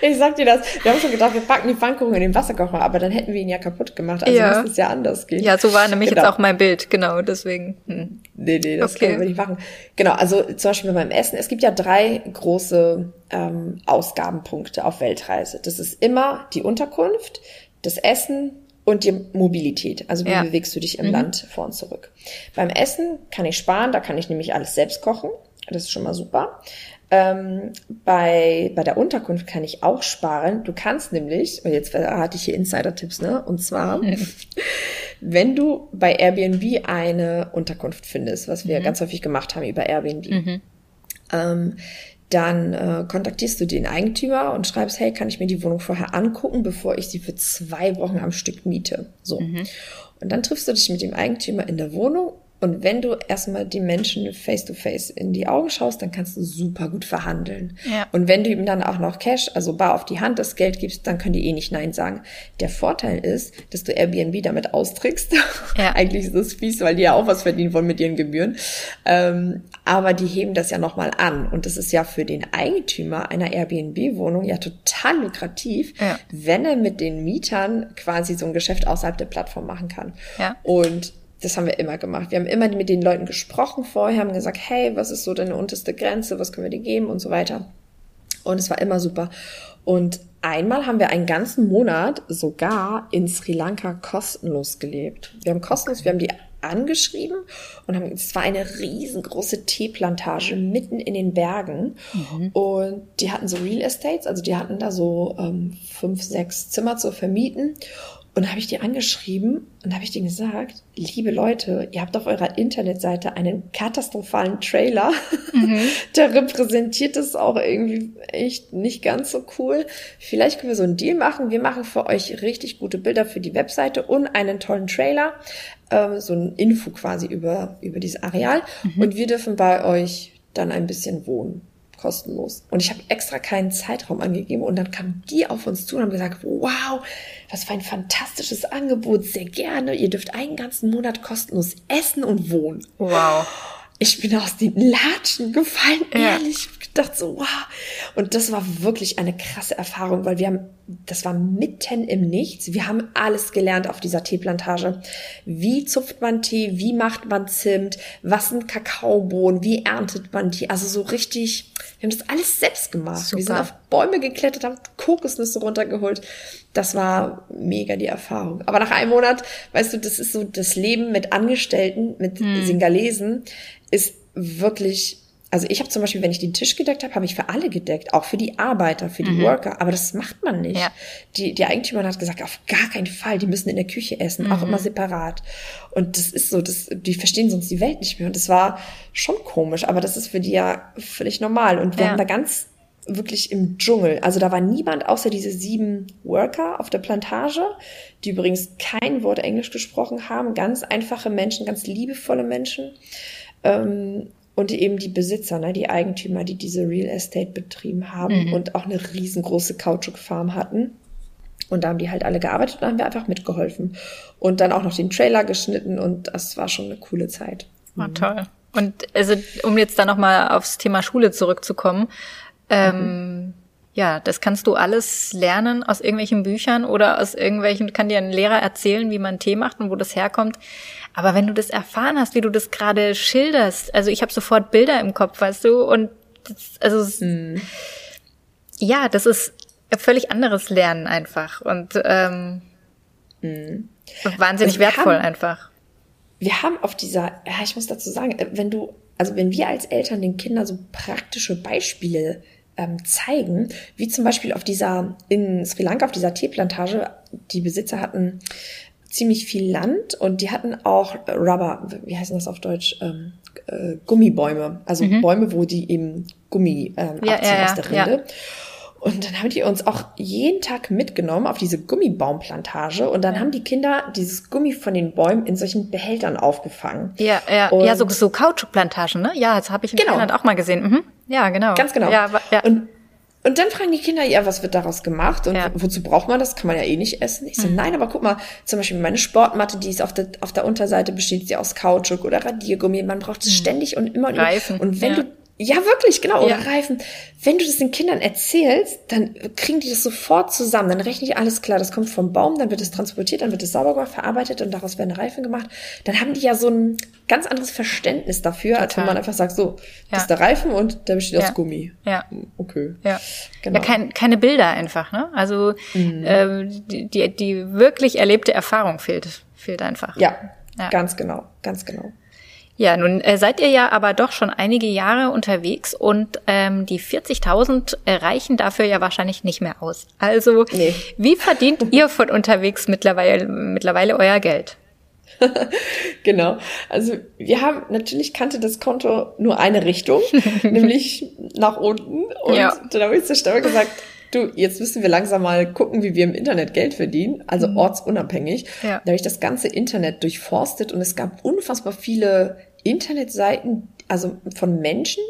Ich sag dir das. Wir haben schon gedacht, wir packen die Pfannkuchen in den Wasserkocher, aber dann hätten wir ihn ja kaputt gemacht. Also ja. müsste es ja anders gehen. Ja, so war nämlich genau. jetzt auch mein Bild, genau, deswegen. Hm. Nee, nee, das okay. können wir nicht machen. Genau, also zum Beispiel beim Essen. Es gibt ja drei große ähm, Ausgabenpunkte auf Weltreise. Das ist immer die Unterkunft, das Essen und die Mobilität. Also wie ja. bewegst du dich im mhm. Land vor und zurück. Beim Essen kann ich sparen, da kann ich nämlich alles selbst kochen. Das ist schon mal super. Ähm, bei, bei der Unterkunft kann ich auch sparen. Du kannst nämlich, und jetzt hatte ich hier Insider-Tipps, ne? Und zwar, wenn du bei Airbnb eine Unterkunft findest, was wir mhm. ganz häufig gemacht haben über Airbnb, mhm. ähm, dann äh, kontaktierst du den Eigentümer und schreibst, hey, kann ich mir die Wohnung vorher angucken, bevor ich sie für zwei Wochen am Stück miete? So. Mhm. Und dann triffst du dich mit dem Eigentümer in der Wohnung und wenn du erstmal die Menschen face to face in die Augen schaust, dann kannst du super gut verhandeln. Ja. Und wenn du ihm dann auch noch Cash, also bar auf die Hand das Geld gibst, dann können die eh nicht Nein sagen. Der Vorteil ist, dass du Airbnb damit austrickst. Ja. Eigentlich ist das fies, weil die ja auch was verdienen wollen mit ihren Gebühren. Ähm, aber die heben das ja nochmal an. Und das ist ja für den Eigentümer einer Airbnb-Wohnung ja total lukrativ, ja. wenn er mit den Mietern quasi so ein Geschäft außerhalb der Plattform machen kann. Ja. Und das haben wir immer gemacht. Wir haben immer mit den Leuten gesprochen vorher, haben gesagt, hey, was ist so deine unterste Grenze, was können wir dir geben und so weiter. Und es war immer super. Und einmal haben wir einen ganzen Monat sogar in Sri Lanka kostenlos gelebt. Wir haben kostenlos, wir haben die angeschrieben und haben, es war eine riesengroße Teeplantage mitten in den Bergen mhm. und die hatten so Real Estates, also die hatten da so ähm, fünf, sechs Zimmer zu vermieten und da habe ich die angeschrieben und habe ich denen gesagt, liebe Leute, ihr habt auf eurer Internetseite einen katastrophalen Trailer. Mhm. Der repräsentiert es auch irgendwie echt nicht ganz so cool. Vielleicht können wir so einen Deal machen. Wir machen für euch richtig gute Bilder für die Webseite und einen tollen Trailer. Ähm, so ein Info quasi über, über dieses Areal. Mhm. Und wir dürfen bei euch dann ein bisschen wohnen kostenlos. Und ich habe extra keinen Zeitraum angegeben und dann kamen die auf uns zu und haben gesagt, wow, was für ein fantastisches Angebot, sehr gerne. Ihr dürft einen ganzen Monat kostenlos essen und wohnen. Wow. Ich bin aus den Latschen gefallen, ja. ehrlich. Ich dachte so, wow. Und das war wirklich eine krasse Erfahrung, weil wir haben, das war mitten im Nichts. Wir haben alles gelernt auf dieser Teeplantage. Wie zupft man Tee? Wie macht man Zimt? Was sind Kakaobohnen? Wie erntet man die? Also so richtig, wir haben das alles selbst gemacht. Super. Wir sind auf Bäume geklettert, haben Kokosnüsse runtergeholt. Das war mega die Erfahrung. Aber nach einem Monat, weißt du, das ist so das Leben mit Angestellten, mit hm. Singalesen ist wirklich, also ich habe zum Beispiel, wenn ich den Tisch gedeckt habe, habe ich für alle gedeckt, auch für die Arbeiter, für die mhm. Worker, aber das macht man nicht. Ja. Die, die Eigentümerin hat gesagt, auf gar keinen Fall, die müssen in der Küche essen, mhm. auch immer separat. Und das ist so, das, die verstehen sonst die Welt nicht mehr. Und das war schon komisch, aber das ist für die ja völlig normal. Und wir ja. haben da ganz wirklich im Dschungel. Also da war niemand außer diese sieben Worker auf der Plantage, die übrigens kein Wort Englisch gesprochen haben. Ganz einfache Menschen, ganz liebevolle Menschen. Ähm, und eben die Besitzer, ne, die Eigentümer, die diese Real Estate betrieben haben mhm. und auch eine riesengroße Kautschukfarm hatten. Und da haben die halt alle gearbeitet und haben wir einfach mitgeholfen. Und dann auch noch den Trailer geschnitten und das war schon eine coole Zeit. War mhm. toll. Und also, um jetzt da nochmal aufs Thema Schule zurückzukommen, ähm, mhm. ja, das kannst du alles lernen aus irgendwelchen Büchern oder aus irgendwelchen, kann dir ein Lehrer erzählen, wie man Tee macht und wo das herkommt. Aber wenn du das erfahren hast, wie du das gerade schilderst, also ich habe sofort Bilder im Kopf, weißt du, und das, also mhm. ja, das ist völlig anderes Lernen einfach und ähm, mhm. wahnsinnig also wertvoll haben, einfach. Wir haben auf dieser, ja, ich muss dazu sagen, äh, wenn du, also wenn wir als Eltern den Kindern so praktische Beispiele ähm, zeigen, wie zum Beispiel auf dieser, in Sri Lanka, auf dieser Teeplantage, die Besitzer hatten ziemlich viel Land und die hatten auch Rubber, wie heißt das auf Deutsch? Ähm, äh, Gummibäume, also mhm. Bäume, wo die eben Gummi ähm, ja, abziehen ja, aus der Rinde. Ja. Und dann haben die uns auch jeden Tag mitgenommen auf diese Gummibaumplantage und dann haben die Kinder dieses Gummi von den Bäumen in solchen Behältern aufgefangen. Ja, ja, und ja, so, so Kautschukplantagen, ne? Ja, das habe ich in genau. Thailand auch mal gesehen. Mhm. Ja, genau. Ganz genau. Ja, ja. Und und dann fragen die Kinder, ja, was wird daraus gemacht und ja. wozu braucht man das? Kann man ja eh nicht essen. Ich so, mhm. nein, aber guck mal, zum Beispiel meine Sportmatte, die ist auf der, auf der Unterseite, besteht sie aus Kautschuk oder Radiergummi. Man braucht es mhm. ständig und immer und immer. Reifen. Und wenn ja. du ja, wirklich, genau. Oder ja. Reifen. Wenn du das den Kindern erzählst, dann kriegen die das sofort zusammen. Dann rechnen die alles klar. Das kommt vom Baum, dann wird es transportiert, dann wird es sauber gemacht, verarbeitet und daraus werden Reifen gemacht. Dann haben die ja so ein ganz anderes Verständnis dafür, Total. als wenn man einfach sagt, so, das ist der Reifen und der besteht ja. aus Gummi. Ja. Okay. Ja. Genau. Ja, kein, keine Bilder einfach, ne? Also mhm. äh, die, die, die wirklich erlebte Erfahrung fehlt, fehlt einfach. Ja, ja. ganz genau, ganz genau. Ja, nun äh, seid ihr ja aber doch schon einige Jahre unterwegs und ähm, die 40.000 reichen dafür ja wahrscheinlich nicht mehr aus. Also, nee. wie verdient ihr von unterwegs mittlerweile, mittlerweile euer Geld? genau. Also wir haben natürlich kannte das Konto nur eine Richtung, nämlich nach unten. Und ja. dann habe ich zur Steuer gesagt, du, jetzt müssen wir langsam mal gucken, wie wir im Internet Geld verdienen, also mhm. ortsunabhängig. Ja. Da habe ich das ganze Internet durchforstet und es gab unfassbar viele Internetseiten, also von Menschen,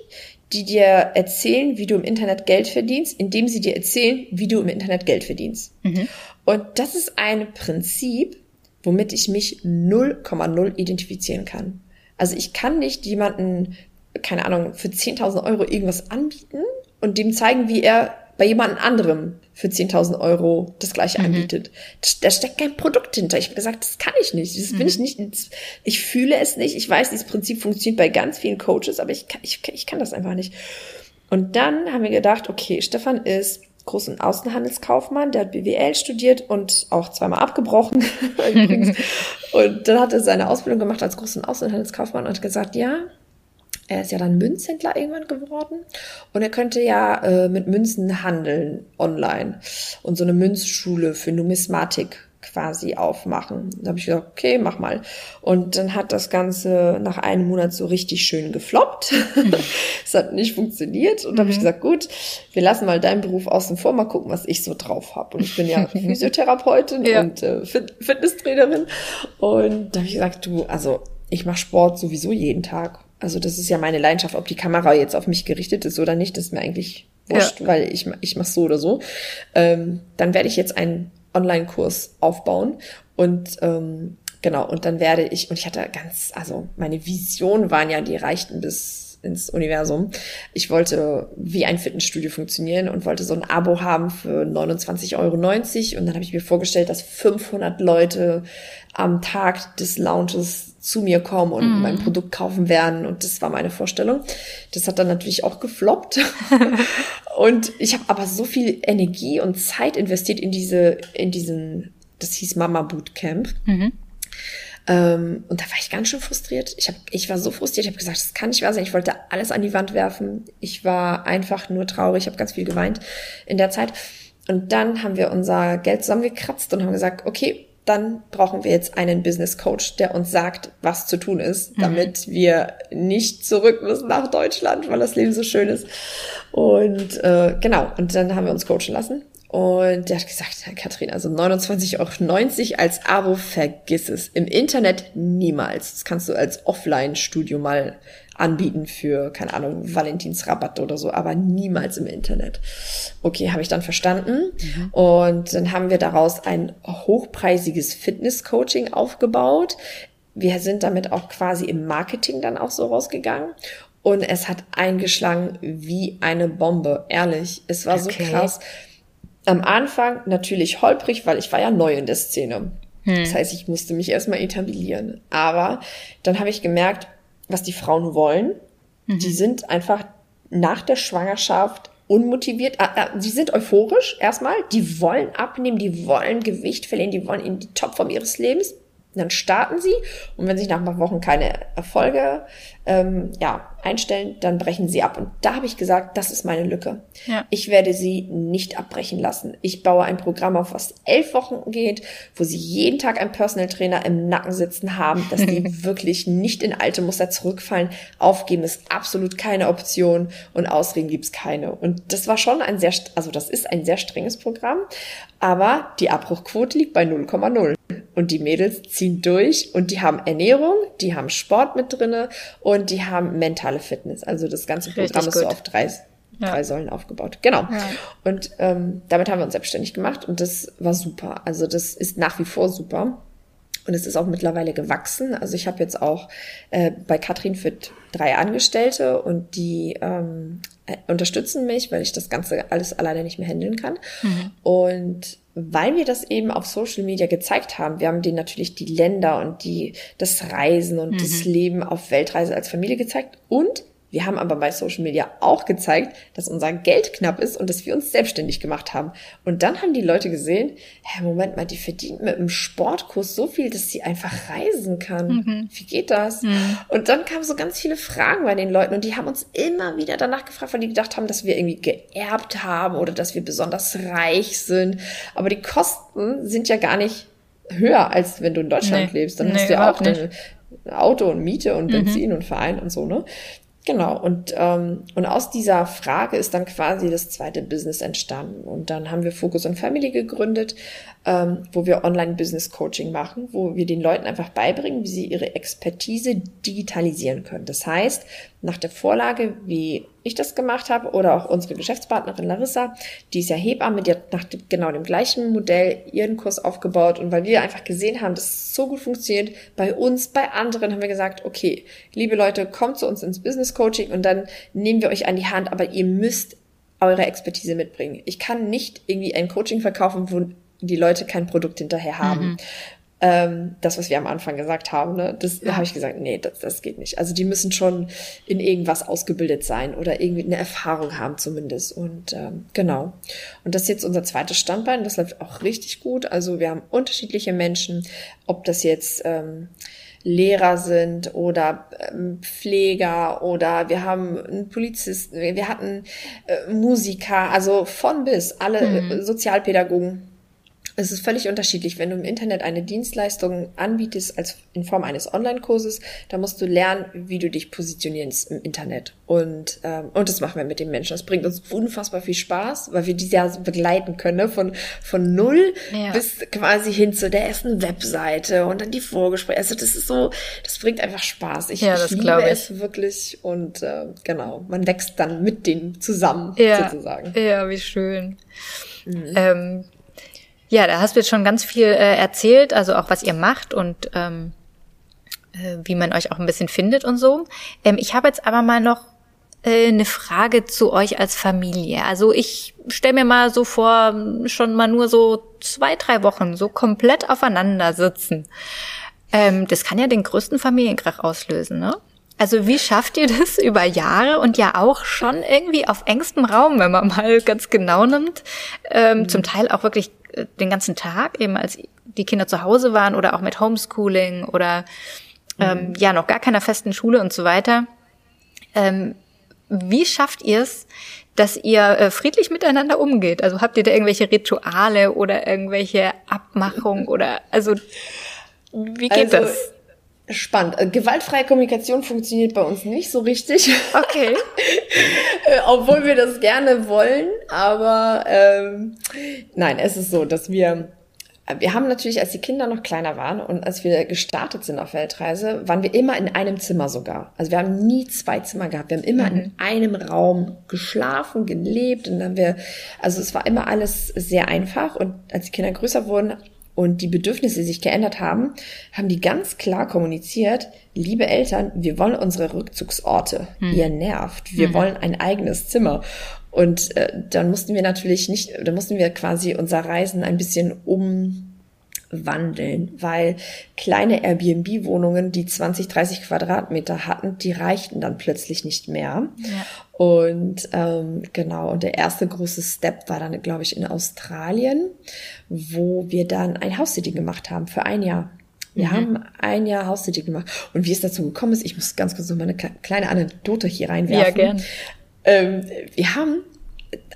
die dir erzählen, wie du im Internet Geld verdienst, indem sie dir erzählen, wie du im Internet Geld verdienst. Mhm. Und das ist ein Prinzip, womit ich mich 0,0 identifizieren kann. Also ich kann nicht jemanden, keine Ahnung, für 10.000 Euro irgendwas anbieten und dem zeigen, wie er bei jemand anderem für 10.000 Euro das gleiche mhm. anbietet. Da steckt kein Produkt hinter. Ich habe gesagt, das kann ich nicht. Das mhm. bin ich nicht. Ich fühle es nicht. Ich weiß, dieses Prinzip funktioniert bei ganz vielen Coaches, aber ich kann, ich, ich kann das einfach nicht. Und dann haben wir gedacht, okay, Stefan ist Groß- und Außenhandelskaufmann, der hat BWL studiert und auch zweimal abgebrochen. und dann hat er seine Ausbildung gemacht als Groß- und Außenhandelskaufmann und hat gesagt, ja, er ist ja dann Münzhändler irgendwann geworden und er könnte ja äh, mit Münzen handeln online und so eine Münzschule für Numismatik quasi aufmachen. Da habe ich gesagt, okay, mach mal. Und dann hat das Ganze nach einem Monat so richtig schön gefloppt. Mhm. Es hat nicht funktioniert. Und mhm. habe ich gesagt, gut, wir lassen mal deinen Beruf außen vor, mal gucken, was ich so drauf habe. Und ich bin ja Physiotherapeutin ja. und äh, Fitnesstrainerin. Und da habe ich gesagt, du, also ich mache Sport sowieso jeden Tag Also das ist ja meine Leidenschaft, ob die Kamera jetzt auf mich gerichtet ist oder nicht, ist mir eigentlich wurscht, ja. weil ich, ich mache so oder so. Ähm, dann werde ich jetzt einen Online-Kurs aufbauen und ähm, genau, und dann werde ich, und ich hatte ganz, also meine Visionen waren ja, die reichten bis ins Universum. Ich wollte wie ein Fitnessstudio funktionieren und wollte so ein Abo haben für 29,90 Euro. Und dann habe ich mir vorgestellt, dass 500 Leute am Tag des Launches zu mir kommen und mm. mein Produkt kaufen werden. Und das war meine Vorstellung. Das hat dann natürlich auch gefloppt. und ich habe aber so viel Energie und Zeit investiert in diese, in diesen, das hieß Mama Bootcamp. Mhm. Ähm, und da war ich ganz schön frustriert. Ich, hab, ich war so frustriert, ich habe gesagt, das kann nicht wahr sein. Ich wollte alles an die Wand werfen. Ich war einfach nur traurig, ich habe ganz viel geweint in der Zeit. Und dann haben wir unser Geld zusammengekratzt und haben gesagt, okay, dann brauchen wir jetzt einen Business Coach, der uns sagt, was zu tun ist, mhm. damit wir nicht zurück müssen nach Deutschland, weil das Leben so schön ist. Und äh, genau, und dann haben wir uns coachen lassen. Und der hat gesagt, Katrin, also 29,90 Euro als Abo, vergiss es. Im Internet niemals. Das kannst du als Offline-Studio mal anbieten für, keine Ahnung, Valentinsrabatt oder so, aber niemals im Internet. Okay, habe ich dann verstanden. Mhm. Und dann haben wir daraus ein hochpreisiges Fitness-Coaching aufgebaut. Wir sind damit auch quasi im Marketing dann auch so rausgegangen. Und es hat eingeschlagen wie eine Bombe. Ehrlich, es war okay. so krass am Anfang natürlich holprig, weil ich war ja neu in der Szene. Hm. Das heißt, ich musste mich erstmal etablieren. Aber dann habe ich gemerkt, was die Frauen wollen. Mhm. Die sind einfach nach der Schwangerschaft unmotiviert. Ah, ah, sie sind euphorisch erstmal. Die wollen abnehmen, die wollen Gewicht verlieren, die wollen in die Topform ihres Lebens. dann starten sie und wenn sich nach ein paar Wochen keine Erfolge ähm, ja, einstellen, dann brechen sie ab. Und da habe ich gesagt, das ist meine Lücke. Ja. Ich werde sie nicht abbrechen lassen. Ich baue ein Programm auf, was elf Wochen geht, wo sie jeden Tag einen Personal Trainer im Nacken sitzen haben, dass die wirklich nicht in alte Muster zurückfallen. Aufgeben ist absolut keine Option und Ausreden gibt's keine. Und das war schon ein sehr, also das ist ein sehr strenges Programm, aber die Abbruchquote liegt bei 0,0. Und die Mädels ziehen durch und die haben Ernährung, die haben Sport mit drinne und die haben mentale Fitness. Also das ganze Programm Richtig ist so auf drei, ja. drei Säulen aufgebaut. Genau. Ja. Und ähm, damit haben wir uns selbstständig gemacht und das war super. Also das ist nach wie vor super. Und es ist auch mittlerweile gewachsen. Also ich habe jetzt auch äh, bei Katrin Fit drei Angestellte und die ähm, äh, unterstützen mich, weil ich das Ganze alles alleine nicht mehr handeln kann. Mhm. Und weil wir das eben auf Social Media gezeigt haben, wir haben denen natürlich die Länder und die, das Reisen und mhm. das Leben auf Weltreise als Familie gezeigt und wir haben aber bei Social Media auch gezeigt, dass unser Geld knapp ist und dass wir uns selbstständig gemacht haben. Und dann haben die Leute gesehen, hä, Moment mal, die verdient mit einem Sportkurs so viel, dass sie einfach reisen kann. Mhm. Wie geht das? Mhm. Und dann kamen so ganz viele Fragen bei den Leuten und die haben uns immer wieder danach gefragt, weil die gedacht haben, dass wir irgendwie geerbt haben oder dass wir besonders reich sind. Aber die Kosten sind ja gar nicht höher, als wenn du in Deutschland nee. lebst. Dann nee, hast du ja auch dein Auto und Miete und mhm. Benzin mhm. und Verein und so, ne? Genau, und, ähm, und aus dieser Frage ist dann quasi das zweite Business entstanden. Und dann haben wir Focus on Family gegründet, ähm, wo wir Online-Business-Coaching machen, wo wir den Leuten einfach beibringen, wie sie ihre Expertise digitalisieren können. Das heißt, nach der Vorlage, wie ich das gemacht habe, oder auch unsere Geschäftspartnerin Larissa, die ist ja Hebamme, die hat nach genau dem gleichen Modell ihren Kurs aufgebaut. Und weil wir einfach gesehen haben, dass es so gut funktioniert, bei uns, bei anderen, haben wir gesagt, okay, liebe Leute, kommt zu uns ins Business Coaching und dann nehmen wir euch an die Hand, aber ihr müsst eure Expertise mitbringen. Ich kann nicht irgendwie ein Coaching verkaufen, wo die Leute kein Produkt hinterher haben. Mhm ähm, das, was wir am Anfang gesagt haben, ne, das ja. habe ich gesagt, nee, das, das geht nicht. Also die müssen schon in irgendwas ausgebildet sein oder irgendwie eine Erfahrung haben zumindest. Und ähm, genau. Und das ist jetzt unser zweites Standbein. Das läuft auch richtig gut. Also wir haben unterschiedliche Menschen, ob das jetzt ähm, Lehrer sind oder ähm, Pfleger oder wir haben einen Polizisten, wir hatten äh, Musiker, also von bis alle mhm. Sozialpädagogen Es ist völlig unterschiedlich. Wenn du im Internet eine Dienstleistung anbietest als in Form eines Online-Kurses, dann musst du lernen, wie du dich positionierst im Internet. Und, ähm, und das machen wir mit den Menschen. Das bringt uns unfassbar viel Spaß, weil wir die ja begleiten können, ne? von, von null ja. bis quasi hin zu der ersten Webseite und dann die Vorgespräche. Also das ist so, das bringt einfach Spaß. Ich, ja, ich liebe ich. es wirklich und äh, genau, man wächst dann mit denen zusammen ja. sozusagen. Ja, wie schön. Mhm. Ähm, ja, da hast du jetzt schon ganz viel äh, erzählt, also auch was ihr macht und ähm, äh, wie man euch auch ein bisschen findet und so. Ähm, ich habe jetzt aber mal noch äh, eine Frage zu euch als Familie. Also ich stelle mir mal so vor, schon mal nur so zwei, drei Wochen so komplett aufeinander sitzen. Ähm, das kann ja den größten Familienkrach auslösen, ne? Also wie schafft ihr das über Jahre und ja auch schon irgendwie auf engstem Raum, wenn man mal ganz genau nimmt, ähm, mhm. zum Teil auch wirklich äh, den ganzen Tag, eben als die Kinder zu Hause waren oder auch mit Homeschooling oder ähm, mhm. ja noch gar keiner festen Schule und so weiter. Ähm, wie schafft ihr es, dass ihr äh, friedlich miteinander umgeht? Also habt ihr da irgendwelche Rituale oder irgendwelche Abmachungen oder also wie geht also, das? Spannend. Äh, gewaltfreie Kommunikation funktioniert bei uns nicht so richtig. Okay. Äh, obwohl wir das gerne wollen, aber ähm, nein, es ist so, dass wir wir haben natürlich, als die Kinder noch kleiner waren und als wir gestartet sind auf Weltreise, waren wir immer in einem Zimmer sogar. Also wir haben nie zwei Zimmer gehabt. Wir haben immer mhm. in einem Raum geschlafen, gelebt und dann haben wir, also es war immer alles sehr einfach und als die Kinder größer wurden, und die Bedürfnisse sich geändert haben, haben die ganz klar kommuniziert, liebe Eltern, wir wollen unsere Rückzugsorte. Hm. Ihr nervt. Wir hm. wollen ein eigenes Zimmer. Und äh, dann mussten wir natürlich nicht, dann mussten wir quasi unser Reisen ein bisschen umwandeln, weil kleine Airbnb-Wohnungen, die 20, 30 Quadratmeter hatten, die reichten dann plötzlich nicht mehr. Ja. Und ähm, genau, und der erste große Step war dann, glaube ich, in Australien, wo wir dann ein House-Sitting gemacht haben für ein Jahr. Wir mhm. haben ein Jahr House-Sitting gemacht. Und wie es dazu gekommen ist, ich muss ganz kurz noch mal eine kleine Anekdote hier reinwerfen. Ja, gern. Ähm, wir haben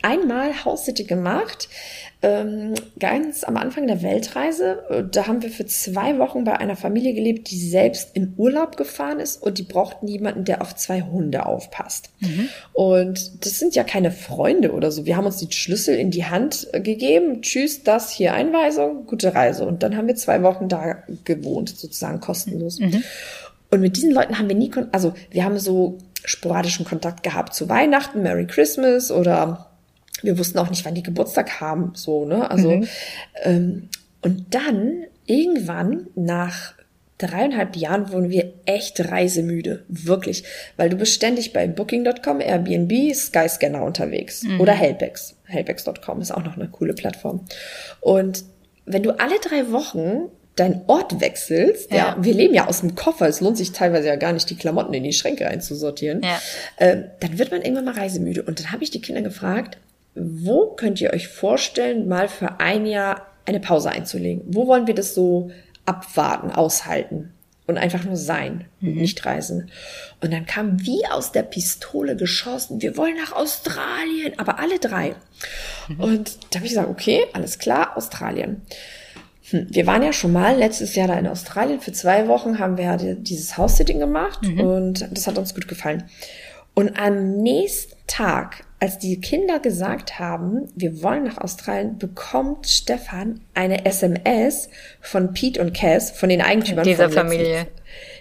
einmal House-Sitting gemacht ähm, ganz am Anfang der Weltreise, äh, da haben wir für zwei Wochen bei einer Familie gelebt, die selbst in Urlaub gefahren ist und die brauchten jemanden, der auf zwei Hunde aufpasst. Mhm. Und das sind ja keine Freunde oder so. Wir haben uns die Schlüssel in die Hand äh, gegeben. Tschüss, das hier Einweisung, gute Reise. Und dann haben wir zwei Wochen da gewohnt, sozusagen kostenlos. Mhm. Und mit diesen Leuten haben wir nie, also wir haben so sporadischen Kontakt gehabt zu Weihnachten, Merry Christmas oder wir wussten auch nicht, wann die Geburtstag haben, so, ne? Also, mhm. ähm, und dann irgendwann nach dreieinhalb Jahren wurden wir echt reisemüde. Wirklich. Weil du bist ständig bei Booking.com, Airbnb, Skyscanner unterwegs. Mhm. Oder Helpex. Helpex.com ist auch noch eine coole Plattform. Und wenn du alle drei Wochen deinen Ort wechselst, ja. ja. wir leben ja aus dem Koffer, es lohnt sich teilweise ja gar nicht, die Klamotten in die Schränke einzusortieren, ja. äh, dann wird man irgendwann mal reisemüde. Und dann habe ich die Kinder gefragt, wo könnt ihr euch vorstellen, mal für ein Jahr eine Pause einzulegen? Wo wollen wir das so abwarten, aushalten? Und einfach nur sein, mhm. nicht reisen. Und dann kam wie aus der Pistole geschossen, wir wollen nach Australien, aber alle drei. Mhm. Und da habe ich gesagt, okay, alles klar, Australien. Hm, wir waren ja schon mal letztes Jahr da in Australien. Für zwei Wochen haben wir ja dieses House-Sitting gemacht mhm. und das hat uns gut gefallen. Und am nächsten Tag als die Kinder gesagt haben, wir wollen nach Australien, bekommt Stefan eine SMS von Pete und Cass, von den Eigentümern dieser Familie.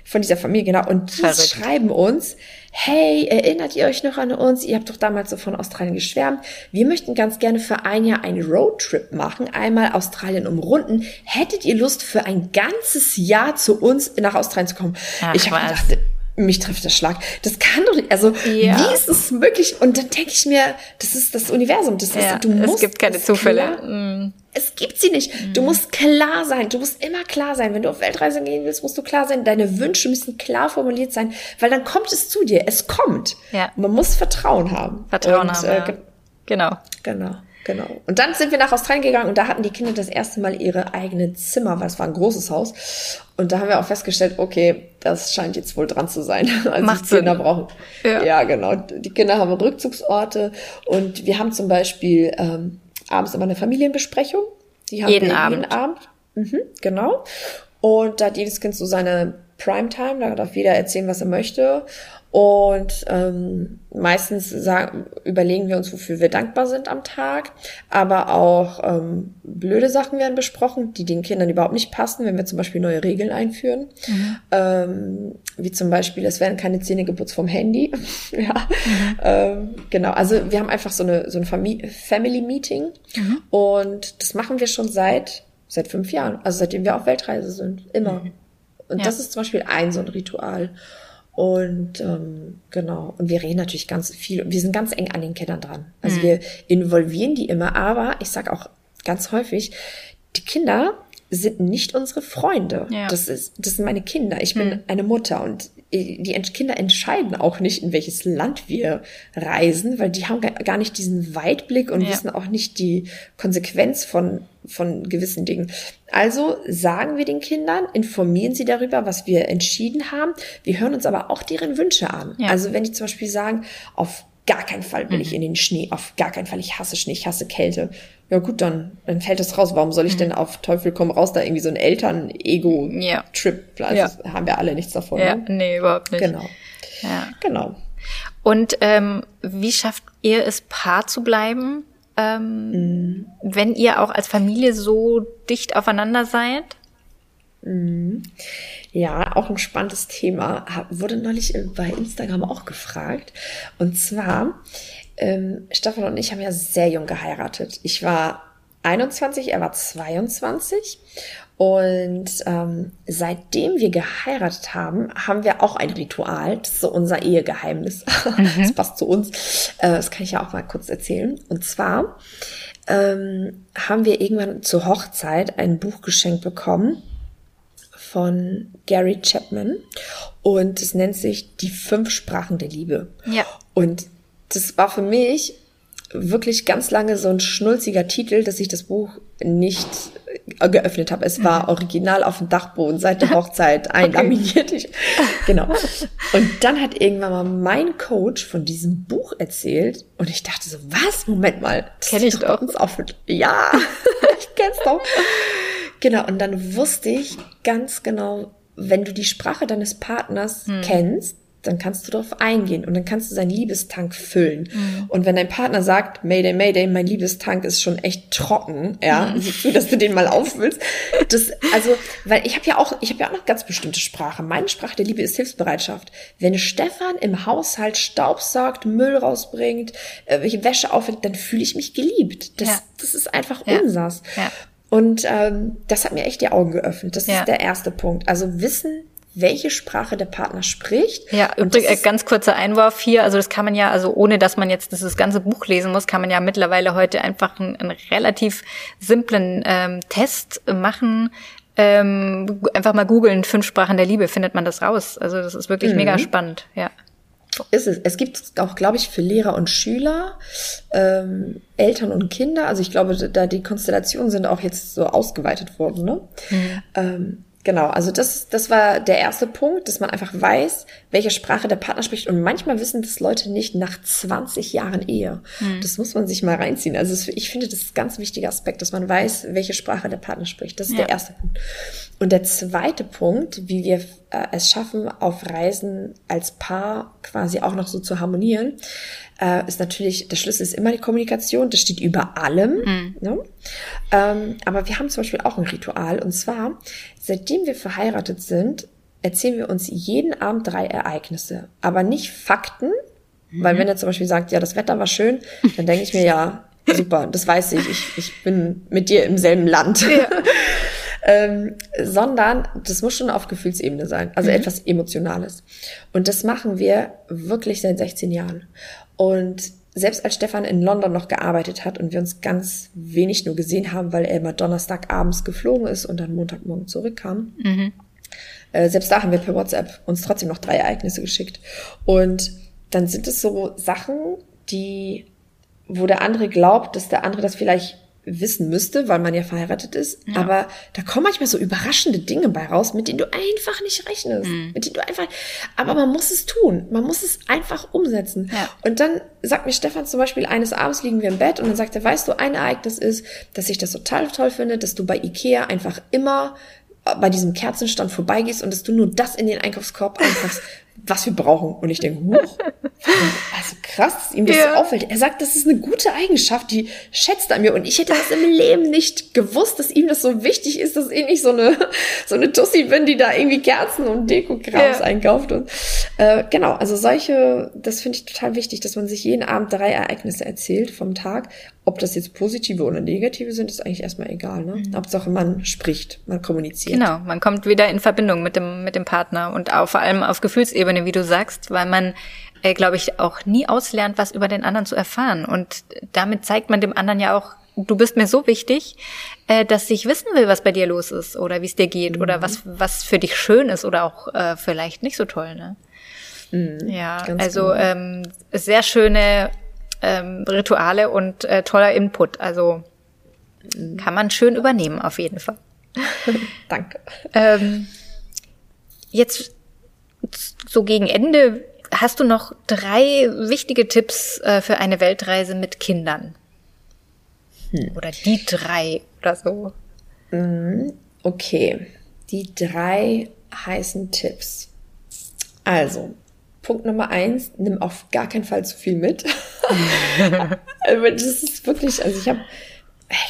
Von dieser Familie, genau. Und die Verrückt. schreiben uns, hey, erinnert ihr euch noch an uns? Ihr habt doch damals so von Australien geschwärmt. Wir möchten ganz gerne für ein Jahr einen Roadtrip machen, einmal Australien umrunden. Hättet ihr Lust, für ein ganzes Jahr zu uns nach Australien zu kommen? Ach, ich habe gedacht, mich trifft der Schlag. Das kann doch nicht, also ja. wie ist es möglich? Und dann denke ich mir, das ist das Universum. Das ja, ist, du musst es gibt keine Zufälle. Klar, mm. Es gibt sie nicht. Mm. Du musst klar sein. Du musst immer klar sein. Wenn du auf Weltreise gehen willst, musst du klar sein. Deine Wünsche müssen klar formuliert sein, weil dann kommt es zu dir. Es kommt. Ja. Man muss Vertrauen haben. Vertrauen Und, haben. Äh, ja. Genau. Genau. Genau. Und dann sind wir nach Australien gegangen und da hatten die Kinder das erste Mal ihre eigene Zimmer, weil es war ein großes Haus. Und da haben wir auch festgestellt, okay, das scheint jetzt wohl dran zu sein. Also Macht die Kinder Sinn. brauchen. Ja. ja, genau. Die Kinder haben Rückzugsorte und wir haben zum Beispiel ähm, abends immer eine Familienbesprechung Die haben jeden Abend. jeden Abend. Mhm, genau. Und da hat jedes Kind so seine Primetime, da darf jeder erzählen, was er möchte. Und ähm, meistens sagen, überlegen wir uns, wofür wir dankbar sind am Tag. Aber auch ähm, blöde Sachen werden besprochen, die den Kindern überhaupt nicht passen, wenn wir zum Beispiel neue Regeln einführen. Ähm, wie zum Beispiel, es werden keine Zähne geputzt vom Handy. ja. Ähm, genau, also wir haben einfach so eine, so ein Fami Family Meeting. Und das machen wir schon seit, seit fünf Jahren. Also seitdem wir auf Weltreise sind. Immer. Und Ja. das ist zum Beispiel ein so ein Ritual. Und ähm, genau, und wir reden natürlich ganz viel, wir sind ganz eng an den Kindern dran. Also Mhm. wir involvieren die immer, aber ich sage auch ganz häufig, die Kinder sind nicht unsere Freunde. Ja. Mhm. Das ist, das sind meine Kinder. Ich bin eine Mutter und die Ent- Kinder entscheiden auch nicht, in welches Land wir reisen, weil die haben ga- gar nicht diesen Weitblick und Ja. wissen auch nicht die Konsequenz von, von gewissen Dingen. Also sagen wir den Kindern, informieren sie darüber, was wir entschieden haben. Wir hören uns aber auch deren Wünsche an. Ja. Also wenn die zum Beispiel sagen, auf gar keinen Fall will ich in den Schnee, auf gar keinen Fall, ich hasse Schnee, ich hasse Kälte. Ja gut, dann, dann fällt das raus. Warum soll ich denn auf Teufel komm raus da irgendwie so ein Eltern-Ego-Trip? Also Ja. haben wir alle nichts davon. Ja, Ne? nee, überhaupt nicht. Genau, Ja. genau. Und ähm, wie schafft ihr es, Paar zu bleiben, ähm, Mhm. wenn ihr auch als Familie so dicht aufeinander seid? Ja, auch ein spannendes Thema. Wurde neulich bei Instagram auch gefragt. Und zwar, ähm, Stefan und ich haben ja sehr jung geheiratet. Ich war 21, er war 22. Und ähm, seitdem wir geheiratet haben, haben wir auch ein Ritual. Das ist so unser Ehegeheimnis. Das passt zu uns. Äh, das kann ich ja auch mal kurz erzählen. Und zwar ähm, haben wir irgendwann zur Hochzeit ein Buch geschenkt bekommen von Gary Chapman und es nennt sich Die fünf Sprachen der Liebe. Ja. Und das war für mich wirklich ganz lange so ein schnulziger Titel, dass ich das Buch nicht äh, geöffnet habe. Es war original auf dem Dachboden seit der Hochzeit einlaminiert. Ich, genau. Und dann hat irgendwann mal mein Coach von diesem Buch erzählt und ich dachte so, was? Moment mal. Das Kenn ich doch. Auf, ja, ich kenn's doch. Genau, und dann wusste ich ganz genau, wenn du die Sprache deines Partners kennst, dann kannst du darauf eingehen und dann kannst du seinen Liebestank füllen. Und wenn dein Partner sagt, Mayday, Mayday, mein Liebestank ist schon echt trocken, ja, siehst du, dass du den mal auffüllst. Das, also, weil ich habe ja auch, ich habe ja auch noch ganz bestimmte Sprache. Meine Sprache der Liebe ist Hilfsbereitschaft. Wenn Stefan im Haushalt Staubsaugt, Müll rausbringt, äh, welche Wäsche aufhängt, dann fühle ich mich geliebt. Das, Ja. das ist einfach Ja. unsers. Ja. Und ähm, das hat mir echt die Augen geöffnet. Das Ja. ist der erste Punkt. Also wissen, welche Sprache der Partner spricht. Ja, und das ganz kurzer Einwurf hier. Also das kann man ja, also ohne dass man jetzt dieses ganze Buch lesen muss, kann man ja mittlerweile heute einfach einen, einen relativ simplen ähm, Test machen. Ähm, einfach mal googeln, fünf Sprachen der Liebe, findet man das raus. Also das ist wirklich mega Mhm. spannend, ja. Ist es. Es gibt auch, glaube ich, für Lehrer und Schüler, ähm, Eltern und Kinder. Also ich glaube, da die Konstellationen sind auch jetzt so ausgeweitet worden. Ne? Ähm, genau. Also das, das war der erste Punkt, dass man einfach weiß, welche Sprache der Partner spricht. Und manchmal wissen das Leute nicht nach 20 Jahren Ehe. Das muss man sich mal reinziehen. Also ich finde, das ist ein ganz wichtiger Aspekt, dass man weiß, welche Sprache der Partner spricht. Das ist Ja. der erste Punkt. Und der zweite Punkt, wie wir äh, es schaffen, auf Reisen als Paar quasi auch noch so zu harmonieren, äh, ist natürlich, der Schlüssel ist immer die Kommunikation, das steht über allem. Ne? Ähm, aber wir haben zum Beispiel auch ein Ritual und zwar, seitdem wir verheiratet sind, erzählen wir uns jeden Abend drei Ereignisse, aber nicht Fakten, weil wenn er zum Beispiel sagt, ja, das Wetter war schön, dann denke ich mir, ja, super, das weiß ich, ich, ich bin mit dir im selben Land. ähm, sondern das muss schon auf Gefühlsebene sein, also etwas Emotionales. Und das machen wir wirklich seit 16 Jahren. Und selbst als Stefan in London noch gearbeitet hat und wir uns ganz wenig nur gesehen haben, weil er immer Donnerstagabends geflogen ist und dann Montagmorgen zurückkam, äh, selbst da haben wir per WhatsApp uns trotzdem noch drei Ereignisse geschickt. Und dann sind es so Sachen, die, wo der andere glaubt, dass der andere das vielleicht wissen müsste, weil man ja verheiratet ist. Ja. Aber da kommen manchmal so überraschende Dinge bei raus, mit denen du einfach nicht rechnest. Mhm. Mit denen du einfach, aber man muss es tun. Man muss es einfach umsetzen. Ja. Und dann sagt mir Stefan zum Beispiel, eines Abends liegen wir im Bett und dann sagt er, weißt du, ein Ereignis ist, dass ich das total toll finde, dass du bei Ikea einfach immer bei diesem Kerzenstand vorbeigehst und dass du nur das in den Einkaufskorb einpackst, was wir brauchen. Und ich denke, huch, also krass, dass ihm das ja. so auffällt. Er sagt, das ist eine gute Eigenschaft, die schätzt er mir. Und ich hätte das im Leben nicht gewusst, dass ihm das so wichtig ist, dass ich nicht so eine, so eine Tussi bin, die da irgendwie Kerzen und Deko-Krams ja. einkauft. Und äh, genau, also solche, das finde ich total wichtig, dass man sich jeden Abend drei Ereignisse erzählt vom Tag. Ob das jetzt positive oder negative sind, ist eigentlich erstmal egal. Ne? Mhm. Hauptsache, man spricht, man kommuniziert. Genau, man kommt wieder in Verbindung mit dem, mit dem Partner und auch vor allem auf Gefühlsebene, wie du sagst, weil man äh, glaube ich, auch nie auslernt, was über den anderen zu erfahren. Und damit zeigt man dem anderen ja auch, du bist mir so wichtig, äh, dass ich wissen will, was bei dir los ist oder wie es dir geht mhm. oder was, was für dich schön ist oder auch äh, vielleicht nicht so toll. Ne? Mhm, ja, also genau. ähm, sehr schöne ähm, Rituale und äh, toller Input. Also mhm. kann man schön übernehmen auf jeden Fall. Danke. Ähm, jetzt so gegen Ende Hast du noch drei wichtige Tipps äh, für eine Weltreise mit Kindern? Hm. Oder die drei oder so? Mhm. Okay, die drei heißen Tipps. Also, Punkt Nummer eins, nimm auf gar keinen Fall zu viel mit. Also, das ist wirklich, also ich habe,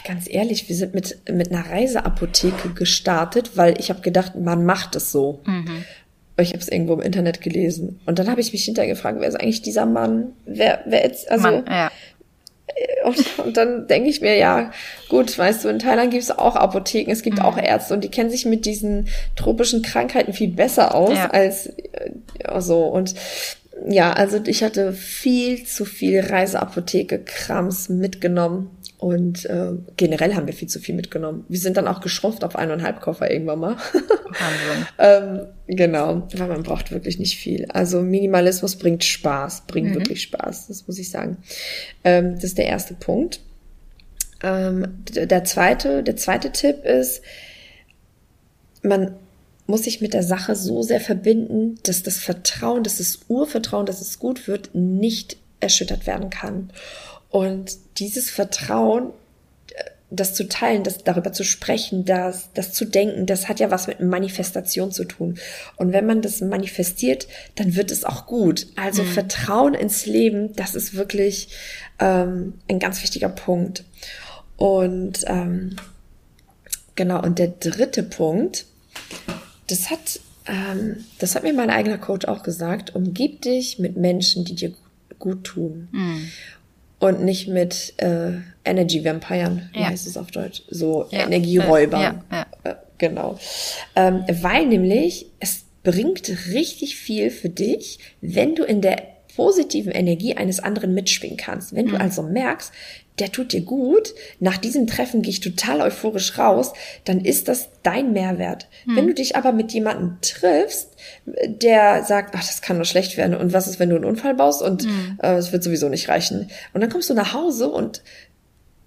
ganz ehrlich, wir sind mit, mit einer Reiseapotheke gestartet, weil ich habe gedacht, man macht es so. Mhm ich habe es irgendwo im Internet gelesen. Und dann habe ich mich hinterher gefragt, wer ist eigentlich dieser Mann? Wer, wer jetzt, also. Mann, ja. Und, und dann denke ich mir, ja, gut, weißt du, in Thailand gibt es auch Apotheken, es gibt mhm. auch Ärzte und die kennen sich mit diesen tropischen Krankheiten viel besser aus ja. als äh, so. Und ja, also ich hatte viel zu viel Reiseapotheke-Krams mitgenommen und äh, generell haben wir viel zu viel mitgenommen. Wir sind dann auch geschrumpft auf eineinhalb Koffer irgendwann mal. Ähm, genau, weil man braucht wirklich nicht viel. Also Minimalismus bringt Spaß, bringt mhm. wirklich Spaß, das muss ich sagen. Ähm, das ist der erste Punkt. Ähm, der zweite, der zweite Tipp ist, man muss sich mit der Sache so sehr verbinden, dass das Vertrauen, dass das Urvertrauen, dass es gut wird, nicht erschüttert werden kann. Und dieses Vertrauen, äh, das zu teilen, das darüber zu sprechen, das, das zu denken, das hat ja was mit Manifestation zu tun. Und wenn man das manifestiert, dann wird es auch gut. Also mhm. Vertrauen ins Leben, das ist wirklich ähm, ein ganz wichtiger Punkt. Und ähm, genau, und der dritte Punkt, das hat, ähm, das hat mir mein eigener Coach auch gesagt, umgib dich mit Menschen, die dir gut tun. Mhm und nicht mit äh, Energy Vampiren, wie ja. heißt es auf Deutsch? So ja. Energieräubern. Ja. Äh, genau. Ähm, weil nämlich es bringt richtig viel für dich, wenn du in der positiven Energie eines anderen mitschwingen kannst. Wenn du mhm. also merkst, der tut dir gut, nach diesem Treffen gehe ich total euphorisch raus, dann ist das dein Mehrwert. Mhm. Wenn du dich aber mit jemandem triffst, der sagt, ach, das kann nur schlecht werden und was ist, wenn du einen Unfall baust und mhm. äh, es wird sowieso nicht reichen. Und dann kommst du nach Hause und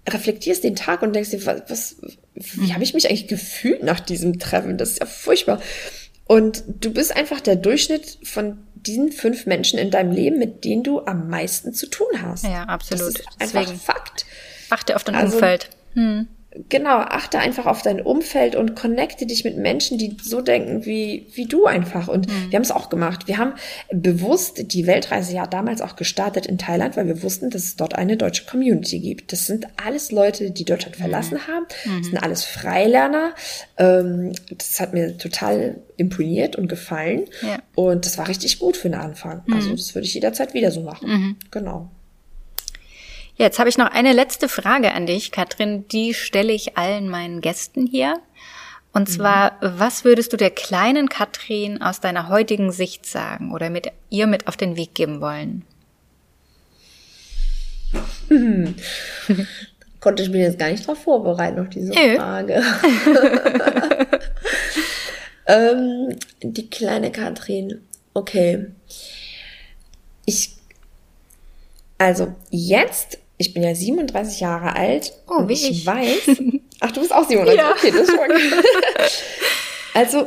reflektierst den Tag und denkst dir, was, was wie mhm. habe ich mich eigentlich gefühlt nach diesem Treffen? Das ist ja furchtbar. Und du bist einfach der Durchschnitt von diesen fünf Menschen in deinem Leben, mit denen du am meisten zu tun hast. Ja, absolut. Das ist einfach Deswegen Fakt. Achte auf dein also, Umfeld. Hm. Genau, achte einfach auf dein Umfeld und connecte dich mit Menschen, die so denken wie, wie du einfach. Und mhm. wir haben es auch gemacht. Wir haben bewusst die Weltreise ja damals auch gestartet in Thailand, weil wir wussten, dass es dort eine deutsche Community gibt. Das sind alles Leute, die Deutschland mhm. verlassen mhm. haben. Das mhm. sind alles Freilerner. Ähm, das hat mir total imponiert und gefallen. Ja. Und das war richtig gut für den Anfang. Also mhm. das würde ich jederzeit wieder so machen. Mhm. Genau. Jetzt habe ich noch eine letzte Frage an dich, Katrin. Die stelle ich allen meinen Gästen hier. Und mhm. zwar, mhm. was würdest du der kleinen Katrin aus deiner heutigen Sicht sagen oder mit ihr mit auf den Weg geben wollen? Hm. Konnte ich mich jetzt gar nicht darauf vorbereiten auf diese Nö. Frage. ähm, die kleine Katrin. Okay. Ich also jetzt ich bin ja 37 Jahre alt oh, und ich, ich, weiß, ach, du bist auch 37, Ja. okay, das ist schon Also,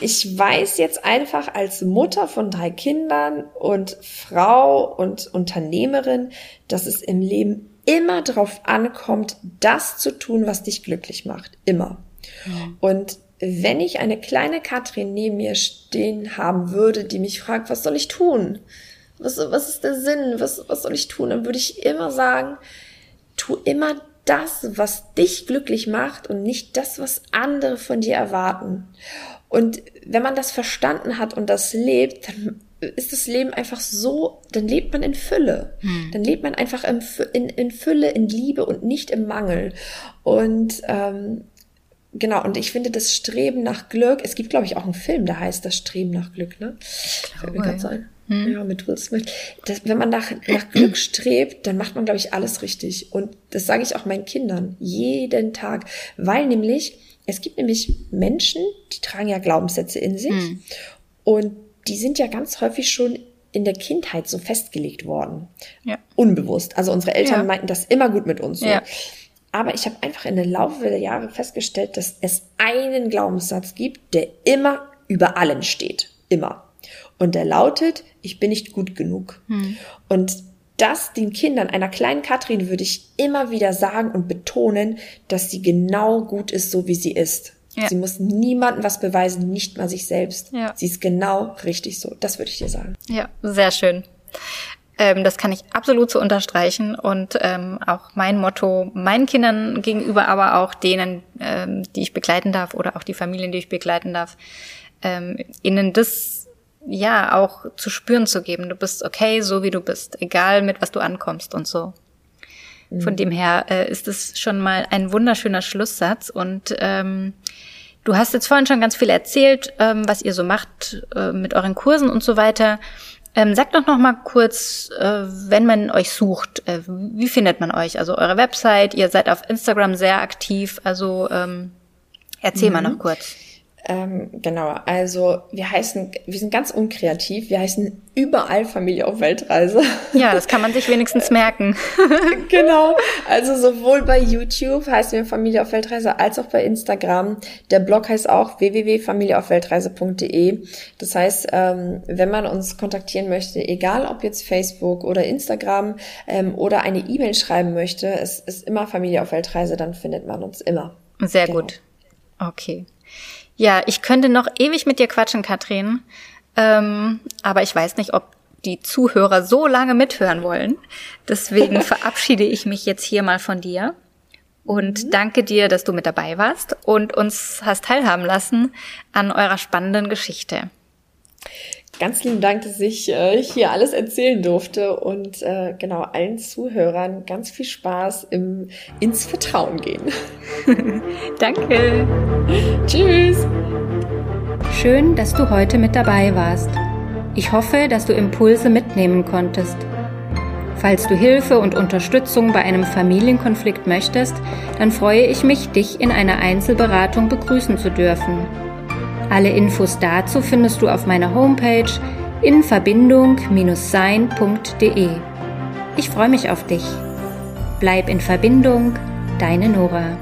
ich weiß jetzt einfach als Mutter von drei Kindern und Frau und Unternehmerin, dass es im Leben immer darauf ankommt, das zu tun, was dich glücklich macht. Immer. Und wenn ich eine kleine Katrin neben mir stehen haben würde, die mich fragt, was soll ich tun? Was, was ist der Sinn? Was, was soll ich tun? Dann würde ich immer sagen, tu immer das, was dich glücklich macht und nicht das, was andere von dir erwarten. Und wenn man das verstanden hat und das lebt, dann ist das Leben einfach so, dann lebt man in Fülle. Dann lebt man einfach in, in, in Fülle, in Liebe und nicht im Mangel. Und ähm, genau, und ich finde das Streben nach Glück, es gibt, glaube ich, auch einen Film, der heißt Das Streben nach Glück, ne? Fällt mir glaube, grad ein. Ja, mit Will Smith. Das, wenn man nach, nach Glück strebt, dann macht man, glaube ich, alles richtig. Und das sage ich auch meinen Kindern jeden Tag. Weil nämlich, es gibt nämlich Menschen, die tragen ja Glaubenssätze in sich. Und die sind ja ganz häufig schon in der Kindheit so festgelegt worden. Ja. Unbewusst. Also unsere Eltern Ja. meinten das immer gut mit uns. So. Ja. Aber ich habe einfach in der Laufe der Jahre festgestellt, dass es einen Glaubenssatz gibt, der immer über allem steht. Immer. Und der lautet, ich bin nicht gut genug. Und das den Kindern, einer kleinen Katrin, würde ich immer wieder sagen und betonen, dass sie genau gut ist, so wie sie ist. Ja. Sie muss niemandem was beweisen, nicht mal sich selbst. Ja. Sie ist genau richtig so. Das würde ich dir sagen. Ja, sehr schön. Ähm, das kann ich absolut so unterstreichen und ähm, auch mein Motto meinen Kindern gegenüber, aber auch denen, ähm, die ich begleiten darf oder auch die Familien, die ich begleiten darf, ähm, ihnen das ja auch zu spüren zu geben. Du bist okay, so wie du bist, egal mit was du ankommst und so. Von dem her äh, ist es schon mal ein wunderschöner Schlusssatz und ähm, Du hast jetzt vorhin schon ganz viel erzählt, ähm, was ihr so macht äh, mit euren Kursen und so weiter. Ähm, sagt doch noch mal kurz, äh, wenn man euch sucht, äh, wie findet man euch? Also eure Website, ihr seid auf Instagram sehr aktiv, also ähm, erzähl mal noch kurz. Ähm, genau, also wir heißen, wir sind ganz unkreativ, wir heißen überall Familie auf Weltreise. Ja, das kann man sich wenigstens merken. genau, also sowohl bei YouTube heißen wir Familie auf Weltreise als auch bei Instagram. Der Blog heißt auch www.familieaufweltreise.de. Das heißt, ähm, wenn man uns kontaktieren möchte, egal ob jetzt Facebook oder Instagram ähm, oder eine E-Mail schreiben möchte, es ist immer Familie auf Weltreise, dann findet man uns immer. Sehr Genau. gut. Okay. Ja, ich könnte noch ewig mit dir quatschen, Katrin. Ähm, aber ich weiß nicht, ob die Zuhörer so lange mithören wollen. Deswegen verabschiede ich mich jetzt hier mal von dir und danke dir, dass du mit dabei warst und uns hast teilhaben lassen an eurer spannenden Geschichte. Ganz lieben Dank, dass ich äh, hier alles erzählen durfte und äh, genau allen Zuhörern ganz viel Spaß im ins Vertrauen gehen. Danke. Tschüss. Schön, dass du heute mit dabei warst. Ich hoffe, dass du Impulse mitnehmen konntest. Falls du Hilfe und Unterstützung bei einem Familienkonflikt möchtest, dann freue ich mich, dich in einer Einzelberatung begrüßen zu dürfen. Alle Infos dazu findest du auf meiner Homepage in Verbindung-sein.de. Ich freue mich auf dich. Bleib in Verbindung, deine Nora.